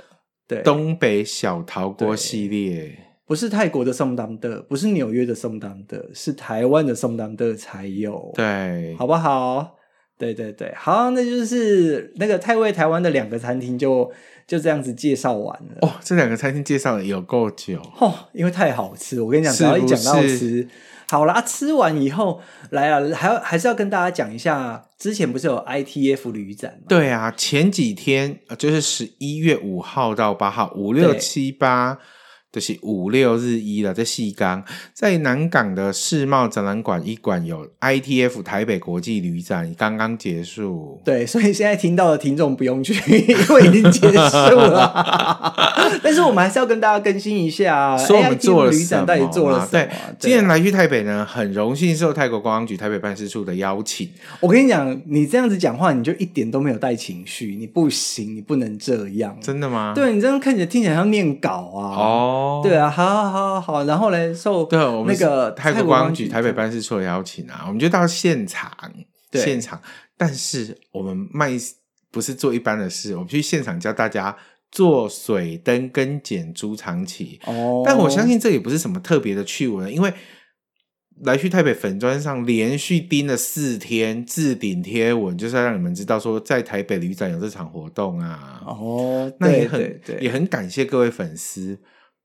对东北小陶锅系列。不是泰国的宋当的，不是纽约的宋当的，是台湾的宋当的才有，对，好不好？对对对，好，那就是那个泰味台湾的两个餐厅就就这样子介绍完了。哦，这两个餐厅介绍了有够久哦，因为太好吃。我跟你讲，只要一讲到吃，好啦，吃完以后来啊，还要还是要跟大家讲一下，之前不是有 ITF 旅展吗？对啊，前几天就是十一月五号到八号，五六七八。就是五六日一了，在细港，在南港的世贸展览馆一馆有 ITF 台北国际旅展，刚刚结束。对，所以现在听到的听众不用去，因为已经结束了。但是我们还是要跟大家更新一下，说我们做了？旅展到底做了什么？对，今天来去台北呢，很荣幸受泰国观光局台北办事处的邀请。我跟你讲，你这样子讲话，你就一点都没有带情绪，你不行，你不能这样。真的吗？对，你这样看起来听起来像念稿啊。哦。对啊，好好好好，然后呢，受对我们那个泰国观光局台北办事处的邀请啊，我们就到现场，现场。但是我们卖不是做一般的事，我们去现场教大家做水灯跟剪猪长旗。哦，但我相信这也不是什么特别的趣闻，因为来去台北粉砖上连续盯了四天置顶贴文，就是要让你们知道说在台北旅展有这场活动啊。哦，那也很对对对，也很感谢各位粉丝。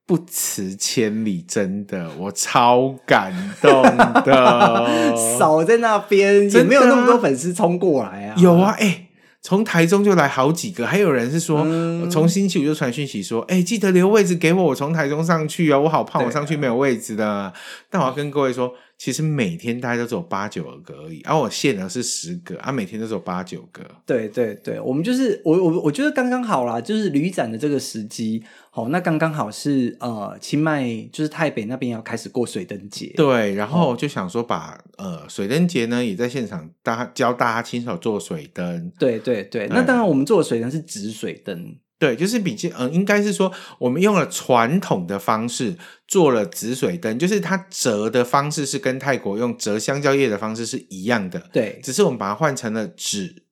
不辞千里，真的，我超感动的。少在那边，也没有那么多粉丝冲过来啊。有啊，哎、欸，从台中就来好几个，还有人是说，从、嗯、星期五就传讯息说，哎、欸，记得留位置给我，我从台中上去啊，我好怕我上去没有位置的。但我要跟各位说。其实每天大概都只有八九个而已，而、啊、我限额是十个，啊，每天都只有八九个。对对对，我们就是我我我觉得刚刚好啦，就是旅展的这个时机，好，那刚刚好是呃清迈就是台北那边要开始过水灯节，对，然后就想说把呃水灯节呢也在现场大家教大家亲手做水灯，对对对，那当然我们做的水灯是纸水灯。对，就是比较嗯，应该是说我们用了传统的方式做了紫水灯，就是它折的方式是跟泰国用折香蕉叶的方式是一样的，对，只是我们把它换成了纸，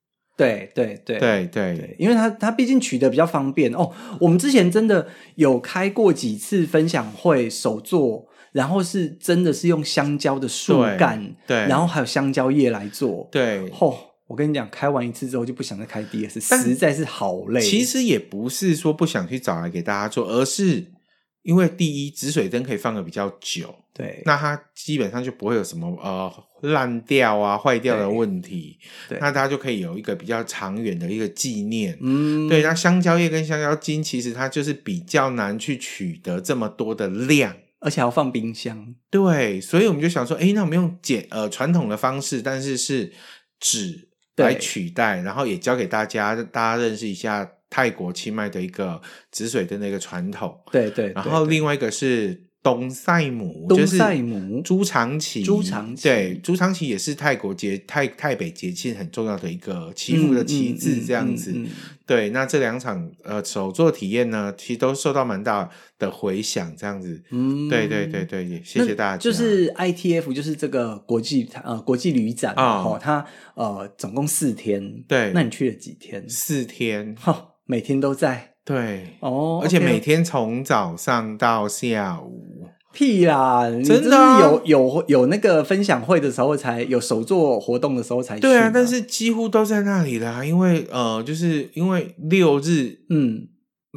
对对对对对，因为它它毕竟取得比较方便哦。我们之前真的有开过几次分享会，手做，然后是真的是用香蕉的树干，对，然后还有香蕉叶来做，对，哦。我跟你讲，开完一次之后就不想再开第二次，实在是好累。其实也不是说不想去找来给大家做，而是因为第一，止水灯可以放的比较久，对，那它基本上就不会有什么呃烂掉啊、坏掉的问题，那大家就可以有一个比较长远的一个纪念。嗯，对。那香蕉叶跟香蕉筋其实它就是比较难去取得这么多的量，而且要放冰箱。对，所以我们就想说，哎，那我们用简呃传统的方式，但是是纸。来取代，然后也教给大家，大家认识一下泰国清迈的一个紫水灯的那个传统。对对，对，然后另外一个是东塞姆，东赛姆就是猪肠旗，猪肠旗，对，朱长旗也是泰国节泰泰北节庆很重要的一个祈福的旗帜，这样子。嗯嗯嗯嗯嗯、对，那这两场呃手作体验呢，其实都受到蛮大的回响，这样子。嗯，对对对对，也谢谢大家。就是 ITF，就是这个国际呃国际旅展哦，它呃总共四天。对，那你去了几天？四天。哈，每天都在。对哦，而且每天从早上到下午。屁啦！真的、啊、有有有那个分享会的时候才有手作活动的时候才去。对啊，但是几乎都在那里啦，因为呃，就是因为六日嗯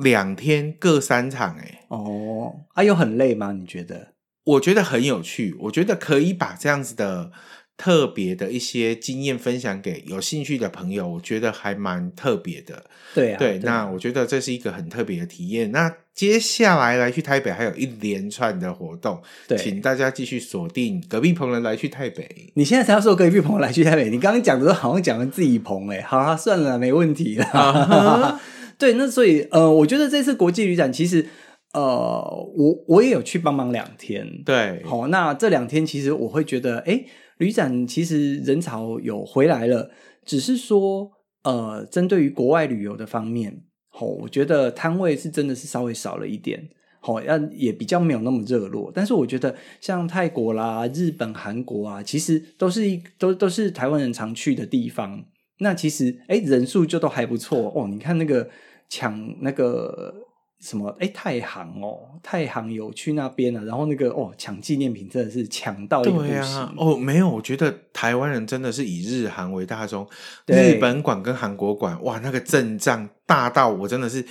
两天各三场哎、欸、哦，啊有很累吗？你觉得？我觉得很有趣，我觉得可以把这样子的。特别的一些经验分享给有兴趣的朋友，我觉得还蛮特别的。对啊，对，那我觉得这是一个很特别的体验。那接下来来去台北还有一连串的活动，对，请大家继续锁定隔壁棚的来去台北。你现在才要说隔壁棚来去台北，你刚刚讲的都好像讲了自己棚哎，好啊，算了，没问题了。Uh-huh. 对，那所以呃，我觉得这次国际旅展其实呃，我我也有去帮忙两天。对，好，那这两天其实我会觉得哎。诶旅展其实人潮有回来了，只是说，呃，针对于国外旅游的方面，吼，我觉得摊位是真的是稍微少了一点，吼，要也比较没有那么热络。但是我觉得像泰国啦、日本、韩国啊，其实都是一都都是台湾人常去的地方。那其实，哎，人数就都还不错哦。你看那个抢那个。什么？哎，太行哦，太行有去那边啊，然后那个哦，抢纪念品真的是抢到一个不行。对啊，哦，没有，我觉得台湾人真的是以日韩为大宗，日本馆跟韩国馆，哇，那个阵仗大到我真的是，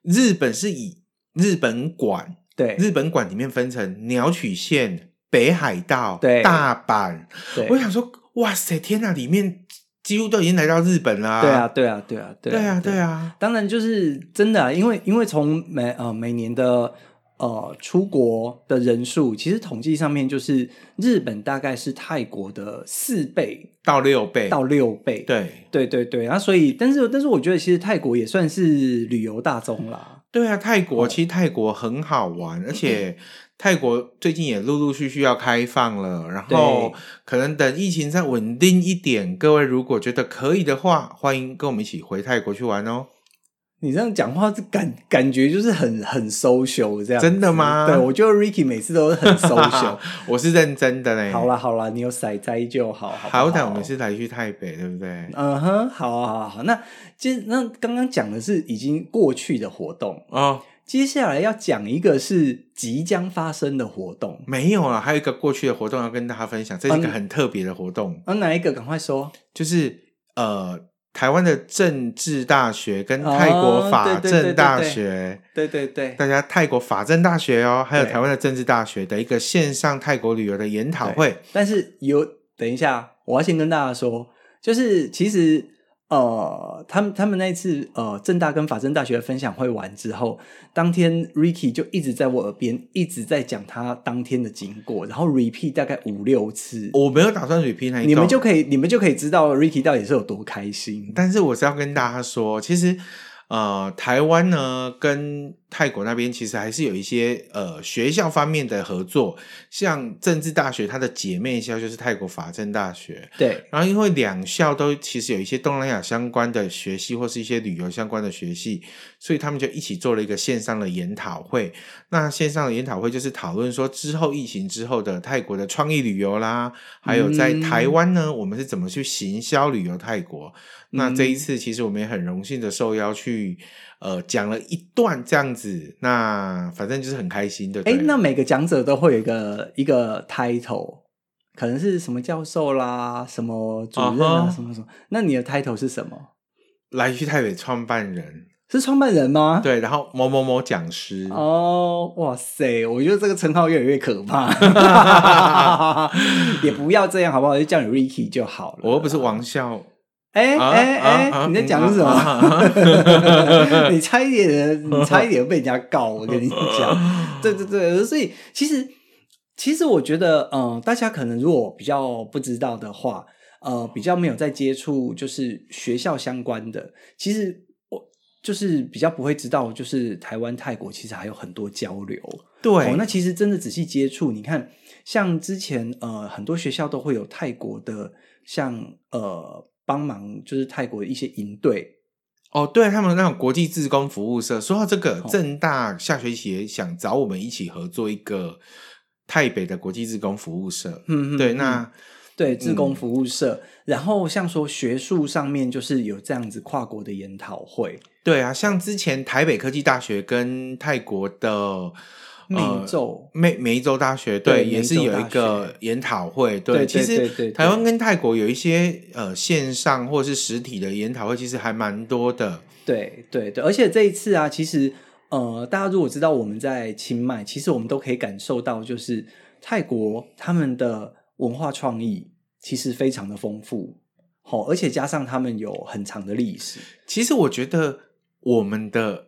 日本是以日本馆，对，日本馆里面分成鸟取县、北海道、对，大阪，我想说，哇塞，天哪，里面。几乎都已经来到日本啦。对啊，对啊，对啊，对啊，对啊，对啊。当然，就是真的啊，因为因为从每呃每年的呃出国的人数，其实统计上面就是日本大概是泰国的四倍到六倍到六倍。对对对对，然后所以，但是但是，我觉得其实泰国也算是旅游大宗啦。对啊，泰国其实泰国很好玩，哦、而且。泰国最近也陆陆续续要开放了，然后可能等疫情再稳定一点，各位如果觉得可以的话，欢迎跟我们一起回泰国去玩哦。你这样讲话，感感觉就是很很 social 这样。真的吗？对，我觉得 Ricky 每次都是很 social，我是认真的嘞。好啦好啦，你有塞灾就好，好，好歹我们是来去台北，对不对？嗯哼，好啊好啊好。那其实那刚刚讲的是已经过去的活动哦。接下来要讲一个是即将发生的活动，没有啊，还有一个过去的活动要跟大家分享，这是一个很特别的活动。嗯，哪一个？赶快说。就是呃，台湾的政治大学跟泰国法政大学，哦、对，对，对，对，对对对，大家泰国法政大学哦，还有台湾的政治大学的一个线上泰国旅游的研讨会。但是有，等一下，我要先跟大家说，就是其实。呃，他们他们那一次呃，正大跟法政大学的分享会完之后，当天 Ricky 就一直在我耳边一直在讲他当天的经过，然后 repeat 大概五六次。我没有打算 repeat 那一段，你们就可以你们就可以知道 Ricky 到底是有多开心。但是我是要跟大家说，其实。呃，台湾呢跟泰国那边其实还是有一些呃学校方面的合作，像政治大学它的姐妹校就是泰国法政大学，对。然后因为两校都其实有一些东南亚相关的学系或是一些旅游相关的学系，所以他们就一起做了一个线上的研讨会。那线上的研讨会就是讨论说之后疫情之后的泰国的创意旅游啦，还有在台湾呢，我们是怎么去行销旅游泰国。那这一次，其实我们也很荣幸的受邀去，呃，讲了一段这样子。那反正就是很开心的。哎，那每个讲者都会有一个一个 title，可能是什么教授啦，什么主任啊，uh -huh. 什么什么。那你的 title 是什么？来去台北创办人，是创办人吗？对，然后某某某讲师。哦，哇塞，我觉得这个称号越来越可怕。也不要这样好不好？就叫你 Ricky 就好了。我又不是王笑。哎哎哎！你在讲什么？你差一点，你差一点被人家告。我跟你讲，对对对，所以其实其实我觉得，嗯、呃，大家可能如果比较不知道的话，呃，比较没有在接触就是学校相关的，其实我就是比较不会知道，就是台湾泰国其实还有很多交流。对，哦、那其实真的仔细接触，你看，像之前呃，很多学校都会有泰国的，像呃。帮忙就是泰国的一些营队哦，对他们那种国际志工服务社。说到这个，正大下学期也想找我们一起合作一个泰北的国际志工服务社。嗯，对，那对志工服务社、嗯，然后像说学术上面就是有这样子跨国的研讨会。对啊，像之前台北科技大学跟泰国的梅州梅梅州大学对，也是有一个研讨会。对，其实台湾跟泰国有一些呃线上或是实体的研讨会，其实还蛮多的。对对对，而且这一次啊，其实呃，大家如果知道我们在清迈，其实我们都可以感受到，就是泰国他们的文化创意其实非常的丰富。好，而且加上他们有很长的历史。其实我觉得我们的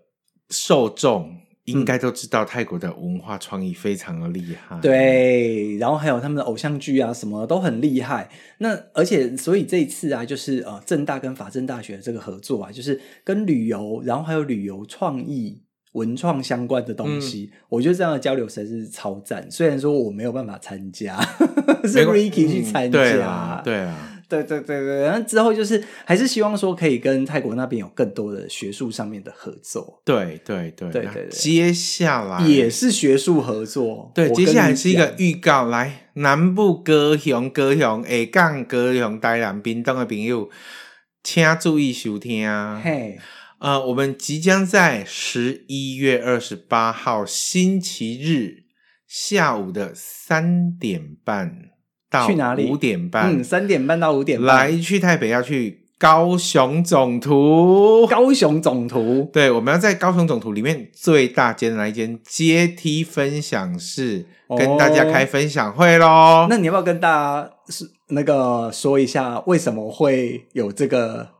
受众应该都知道泰国的文化创意非常的厉害。嗯。对，然后还有他们的偶像剧啊，什么都很厉害。那而且所以这一次啊，就是呃，正大跟法政大学的这个合作啊，就是跟旅游，然后还有旅游创意、文创相关的东西，嗯、我觉得这样的交流实在是超赞。虽然说我没有办法参加，是 Ricky 去参加。嗯、对啊。对啊对对对对，然后之后就是还是希望说可以跟泰国那边有更多的学术上面的合作。对对对对对，接下来也是学术合作。对，接下来是一个预告，来南部歌雄、歌雄、下港、歌雄、台南、屏东的朋友，请注意收听。嘿，呃，我们即将在十一月二十八号星期日下午的三点半。去哪里？五点半，嗯，三点半到五点半。来去台北要去高雄总图，高雄总图。对，我们要在高雄总图里面最大间的那一间阶梯分享室，哦，跟大家开分享会喽。那你要不要跟大家是那个说一下，为什么会有这个？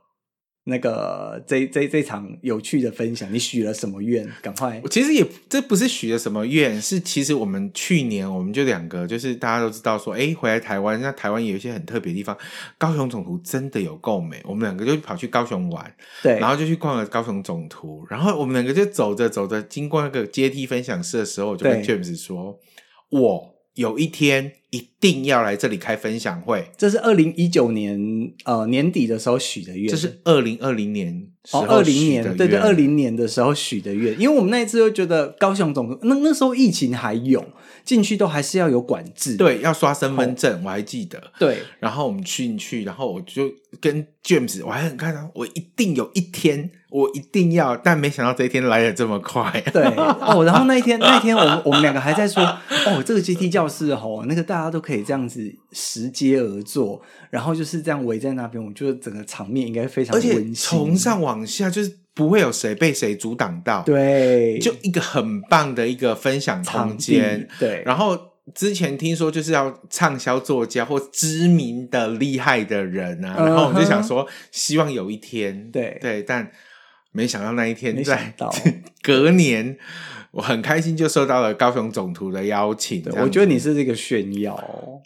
那个这这这场有趣的分享，你许了什么愿？赶快！我其实也这不是许了什么愿，是其实我们去年我们就两个，就是大家都知道说，哎，回来台湾，那台湾有一些很特别的地方，高雄总图真的有够美。我们两个就跑去高雄玩，对，然后就去逛了高雄总图，然后我们两个就走着走着，经过那个阶梯分享室的时候，我就跟 James 说，我有一天。一定要来这里开分享会。这是二零一九年呃年底的时候许的愿。这是二零二零年哦，二零年对对，二零年的时候许的愿。因为我们那一次就觉得高雄总那那时候疫情还有进去都还是要有管制，对，要刷身份证，我还记得。对，然后我们进去，然后我就跟 James，我还很看到，我一定有一天。我一定要，但没想到这一天来的这么快。对哦，然后那一天，那一天我们我们两个还在说，哦，这个阶梯教室哦，那个大家都可以这样子拾阶而坐，然后就是这样围在那边，我觉得整个场面应该非常温馨。而且从上往下就是不会有谁被谁阻挡到，对，就一个很棒的一个分享空间。对，然后之前听说就是要畅销作家或知名的厉害的人啊，然后我们就想说，希望有一天，对对，但。没想到那一天在 隔年，我很开心就收到了高雄总图的邀请。我觉得你是这个炫耀，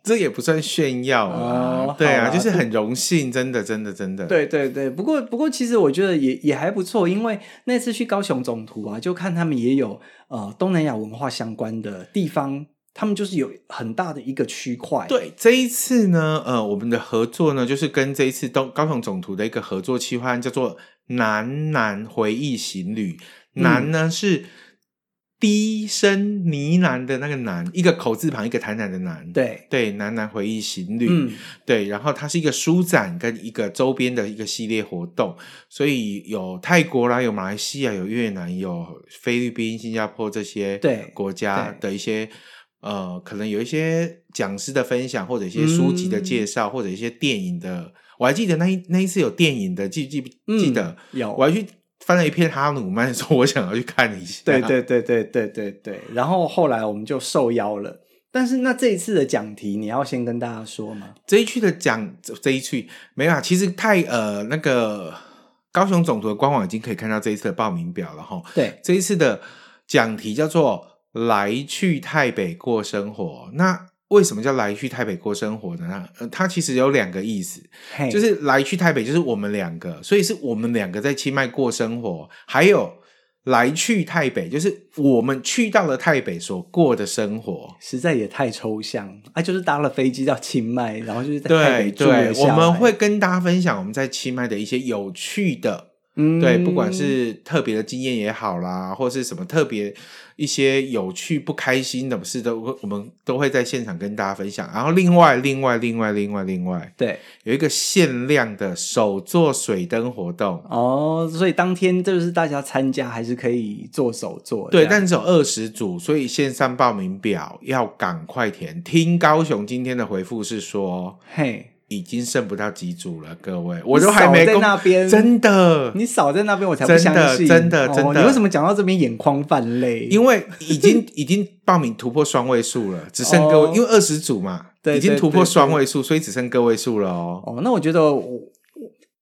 这也不算炫耀啊。哦、对啊，就是很荣幸，真的，真的，真的。对对对，不过不过，其实我觉得也也还不错，因为那次去高雄总图啊，就看他们也有呃东南亚文化相关的地方。他们就是有很大的一个区块。对，这一次呢，呃，我们的合作呢，就是跟这一次东高雄总图的一个合作企划，叫做“南南回忆行旅”。南呢、嗯、是低声呢喃的那个喃，一个口字旁，一个台南的南。对对，喃喃回忆行旅。嗯，对。然后它是一个书展跟一个周边的一个系列活动，所以有泰国啦，有马来西亚，有越南，有菲律宾、新加坡这些对国家的一些。呃，可能有一些讲师的分享，或者一些书籍的介绍，嗯、或者一些电影的，我还记得那一那一次有电影的，记记记得、嗯、有，我还去翻了一篇哈努曼，说我想要去看一下。对对对对对对对。然后后来我们就受邀了，但是那这一次的讲题你要先跟大家说吗？这一区的讲这一区没有啊，其实太呃那个高雄总图的官网已经可以看到这一次的报名表了哈。对，这一次的讲题叫做。来去泰北过生活，那为什么叫来去台北过生活呢？呃，它其实有两个意思.就是来去台北就是我们两个，所以是我们两个在清迈过生活，还有来去台北就是我们去到了台北所过的生活，实在也太抽象啊！就是搭了飞机到清迈，然后就是在台北对，我们会跟大家分享我们在清迈的一些有趣的嗯，对，不管是特别的经验也好啦，或是什么特别一些有趣不开心的事都，都我们都会在现场跟大家分享。然后另外，另外，另外，另外，另外，对，有一个限量的手做水灯活动哦，所以当天就是大家参加还是可以做手作，对，但只有二十组，所以线上报名表要赶快填。听高雄今天的回复是说，嘿。已经剩不到几组了，各位，我都还没在那边，真的，你少在那边，我才不相信，真的，真的，真的，哦，你为什么讲到这边眼眶泛泪？因为已经 已经报名突破双位数了，只剩个位，哦，因为二十组嘛，对，已经突破双位数，所以只剩个位数了哦。哦，那我觉得我。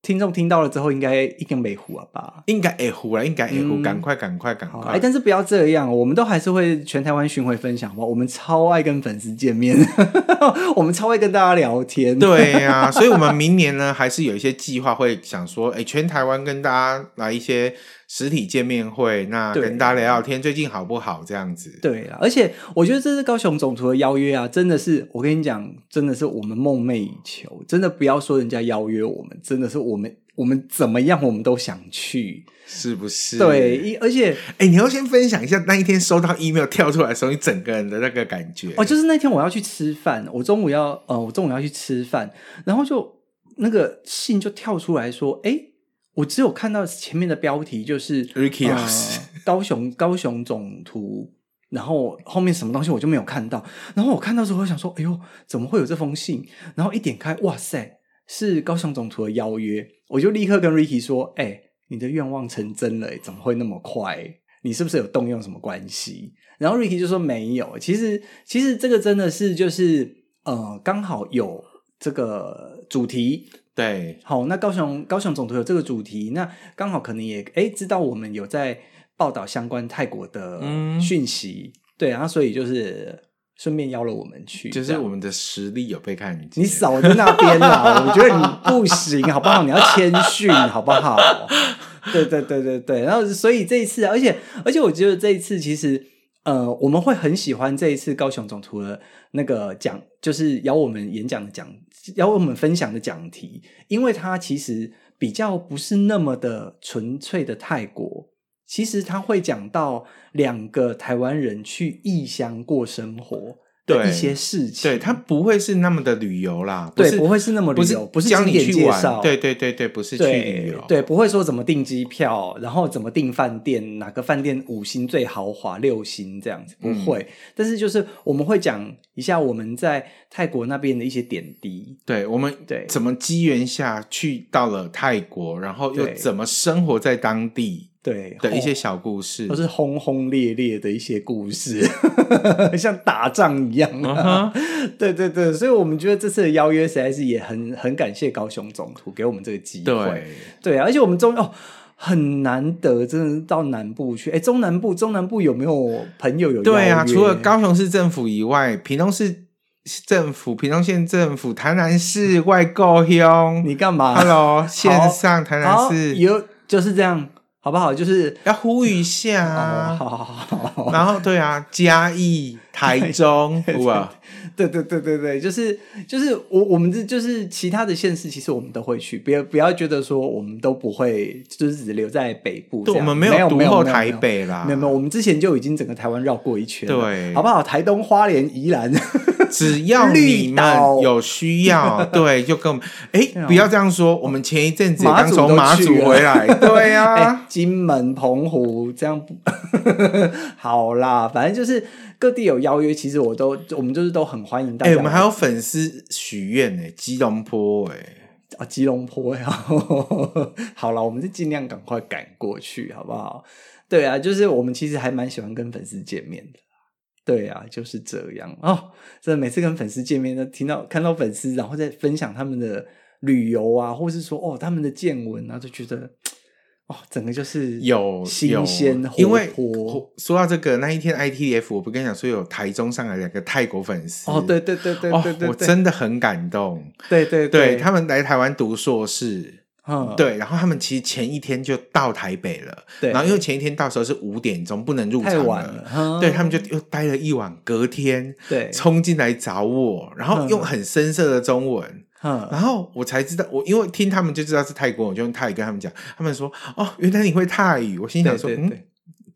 听众听到了之后应，应该一定没糊了吧？应该会糊了，应该会糊，赶快，赶快，赶快！哎，但是不要这样，我们都还是会全台湾巡回分享哇。我们超爱跟粉丝见面，我们超爱跟大家聊天。对呀、啊，所以我们明年呢，还是有一些计划，会想说，哎，全台湾跟大家来一些。实体见面会，那跟大家聊聊天，最近好不好？这样子。对啊，而且我觉得这是高雄总图的邀约啊，真的是我跟你讲，真的是我们梦寐以求。真的不要说人家邀约我们，真的是我们我们怎么样，我们都想去，是不是？对，而且哎，你要先分享一下那一天收到 email 跳出来的时候，你整个人的那个感觉。哦，就是那天我要去吃饭，我中午要呃，我中午要去吃饭，然后就那个信就跳出来说，哎。我只有看到前面的标题，就是 Ricky 老师、呃、高雄高雄总图，然后后面什么东西我就没有看到。然后我看到之后，我想说：“哎呦，怎么会有这封信？”然后一点开，哇塞，是高雄总图的邀约。我就立刻跟 Ricky 说：“哎，你的愿望成真了，怎么会那么快？你是不是有动用什么关系？”然后 Ricky 就说：“没有，其实其实这个真的是就是呃，刚好有这个主题。”对，好，那高雄高雄总图有这个主题，那刚好可能也哎知道我们有在报道相关泰国的讯息，嗯、对，然后所以就是顺便邀了我们去，就是我们的实力有被看见。你少在那边啦，我觉得你不行，好不好？你要谦逊，好不好？对对对对对，然后所以这一次，而且而且我觉得这一次其实呃我们会很喜欢这一次高雄总图的那个讲，就是邀我们演讲的讲。要为我们分享的讲题，因为它其实比较不是那么的纯粹的泰国，其实他会讲到两个台湾人去异乡过生活。的一些事情，对，它不会是那么的旅游啦，对，不会是那么旅游，不是景点介绍，对对对对，不是去旅游，对，不会说怎么订机票，然后怎么订饭店，哪个饭店五星最豪华，六星这样子，不会。但是就是我们会讲一下我们在泰国那边的一些点滴，对我们对。怎么机缘下去到了泰国，然后又怎么生活在当地。对的一些小故事，都是轰轰烈烈的一些故事，像打仗一样。Uh -huh. 对对对，所以我们觉得这次的邀约实在是也很很感谢高雄总图给我们这个机会。对对，而且我们终于哦很难得，真的到南部去。哎，中南部中南部有没有朋友有？对啊，除了高雄市政府以外，屏东市政府、屏东县政府、台南市外购乡，你干嘛？Hello，线上台南市有就是这样。好不好？就是要呼吁一下，啊、好，好，好，好，然后对啊，嘉义、台中，哇，对对对对对，就是就是我我们这就是其他的县市，其实我们都会去，不要不要觉得说我们都不会，就是只留在北部。对，我们没有独后台北啦，没有没有，我们之前就已经整个台湾绕过一圈，对，好不好？台东、花莲、宜兰。只要你们有需要，对，就跟我们哎，不要这样说。我们前一阵子刚从马祖回来，对呀、啊欸，金门、澎湖这样不好啦。反正就是各地有邀约，其实我都我们就是都很欢迎大家。哎、欸，我们还有粉丝许愿呢，吉隆坡哎啊，吉隆坡呀。好了，我们就尽量赶快赶过去，好不好？对啊，就是我们其实还蛮喜欢跟粉丝见面的。对啊，就是这样哦。真的，每次跟粉丝见面，都听到看到粉丝，然后再分享他们的旅游啊，或是说哦他们的见闻啊，就觉得哦，整个就是有新鲜活泼。因为说到这个，那一天 ITF，我不跟你讲说有台中上来两个泰国粉丝哦，对对对对对对，对，哦，我真的很感动。对对对，对，他们来台湾读硕士。嗯，对，然后他们其实前一天就到台北了，对，然后因为前一天到时候是五点钟，不能入场了，对，他们就又待了一晚，隔天对冲进来找我，然后用很深色的中文。嗯，然后我才知道，我因为听他们就知道是泰国，我就用泰语跟他们讲。他们说：“哦，原来你会泰语。”我心想说：“嗯，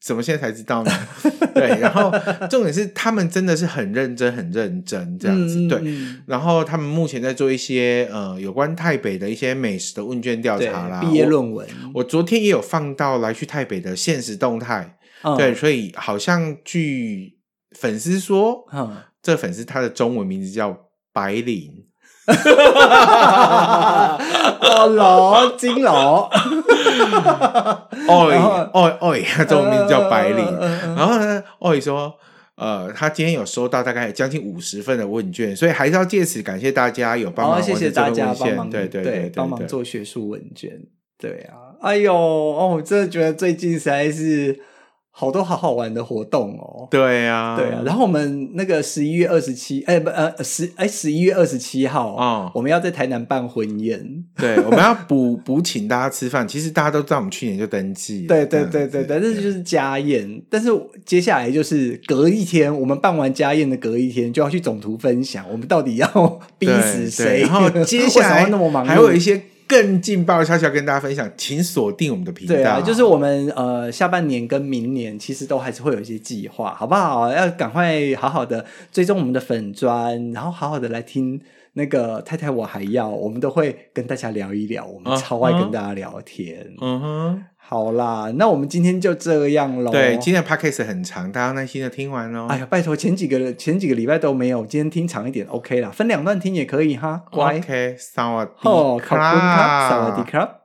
怎么现在才知道呢？” 对，然后重点是他们真的是很认真、很认真这样子。嗯、对，然后他们目前在做一些呃有关台北的一些美食的问卷调查啦，毕业论文我。我昨天也有放到来去台北的现实动态。嗯、对，所以好像据粉丝说，嗯，这粉丝他的中文名字叫白领。哦，老金老，哦哦哦，他中文名字叫白领。然后呢，哦说，呃，他今天有收到大概将近五十份的问卷，所以还是要借此感谢大家有帮忙，谢谢大家帮忙，对对对，帮忙做学术问卷。对啊，哎呦，哦，我真的觉得最近实在是。好多好好玩的活动哦！对呀，对啊。然后我们那个十一月二十七，哎不呃十哎十一月二十七号啊，我们要在台南办婚宴。对，我们要补补请大家吃饭。其实大家都知道，我们去年就登记。对对对对对，这就是家宴。但是接下来就是隔一天，我们办完家宴的隔一天就要去总图分享，我们到底要 逼死谁？然后接下来 那么忙，还有一些。更劲爆的消息要跟大家分享，请锁定我们的频道。对啊，就是我们呃下半年跟明年其实都还是会有一些计划，好不好？要赶快好好的追踪我们的粉砖，然后好好的来听那个太太我还要，我们都会跟大家聊一聊，我们超爱跟大家聊天。嗯哼。好啦，那我们今天就这样喽。对，今天的 podcast 很长，大家耐心的听完喽。哎呀，拜托，前几个前几个礼拜都没有，今天听长一点，OK 啦，分两段听也可以哈。乖。OK，萨瓦迪卡，萨瓦迪卡。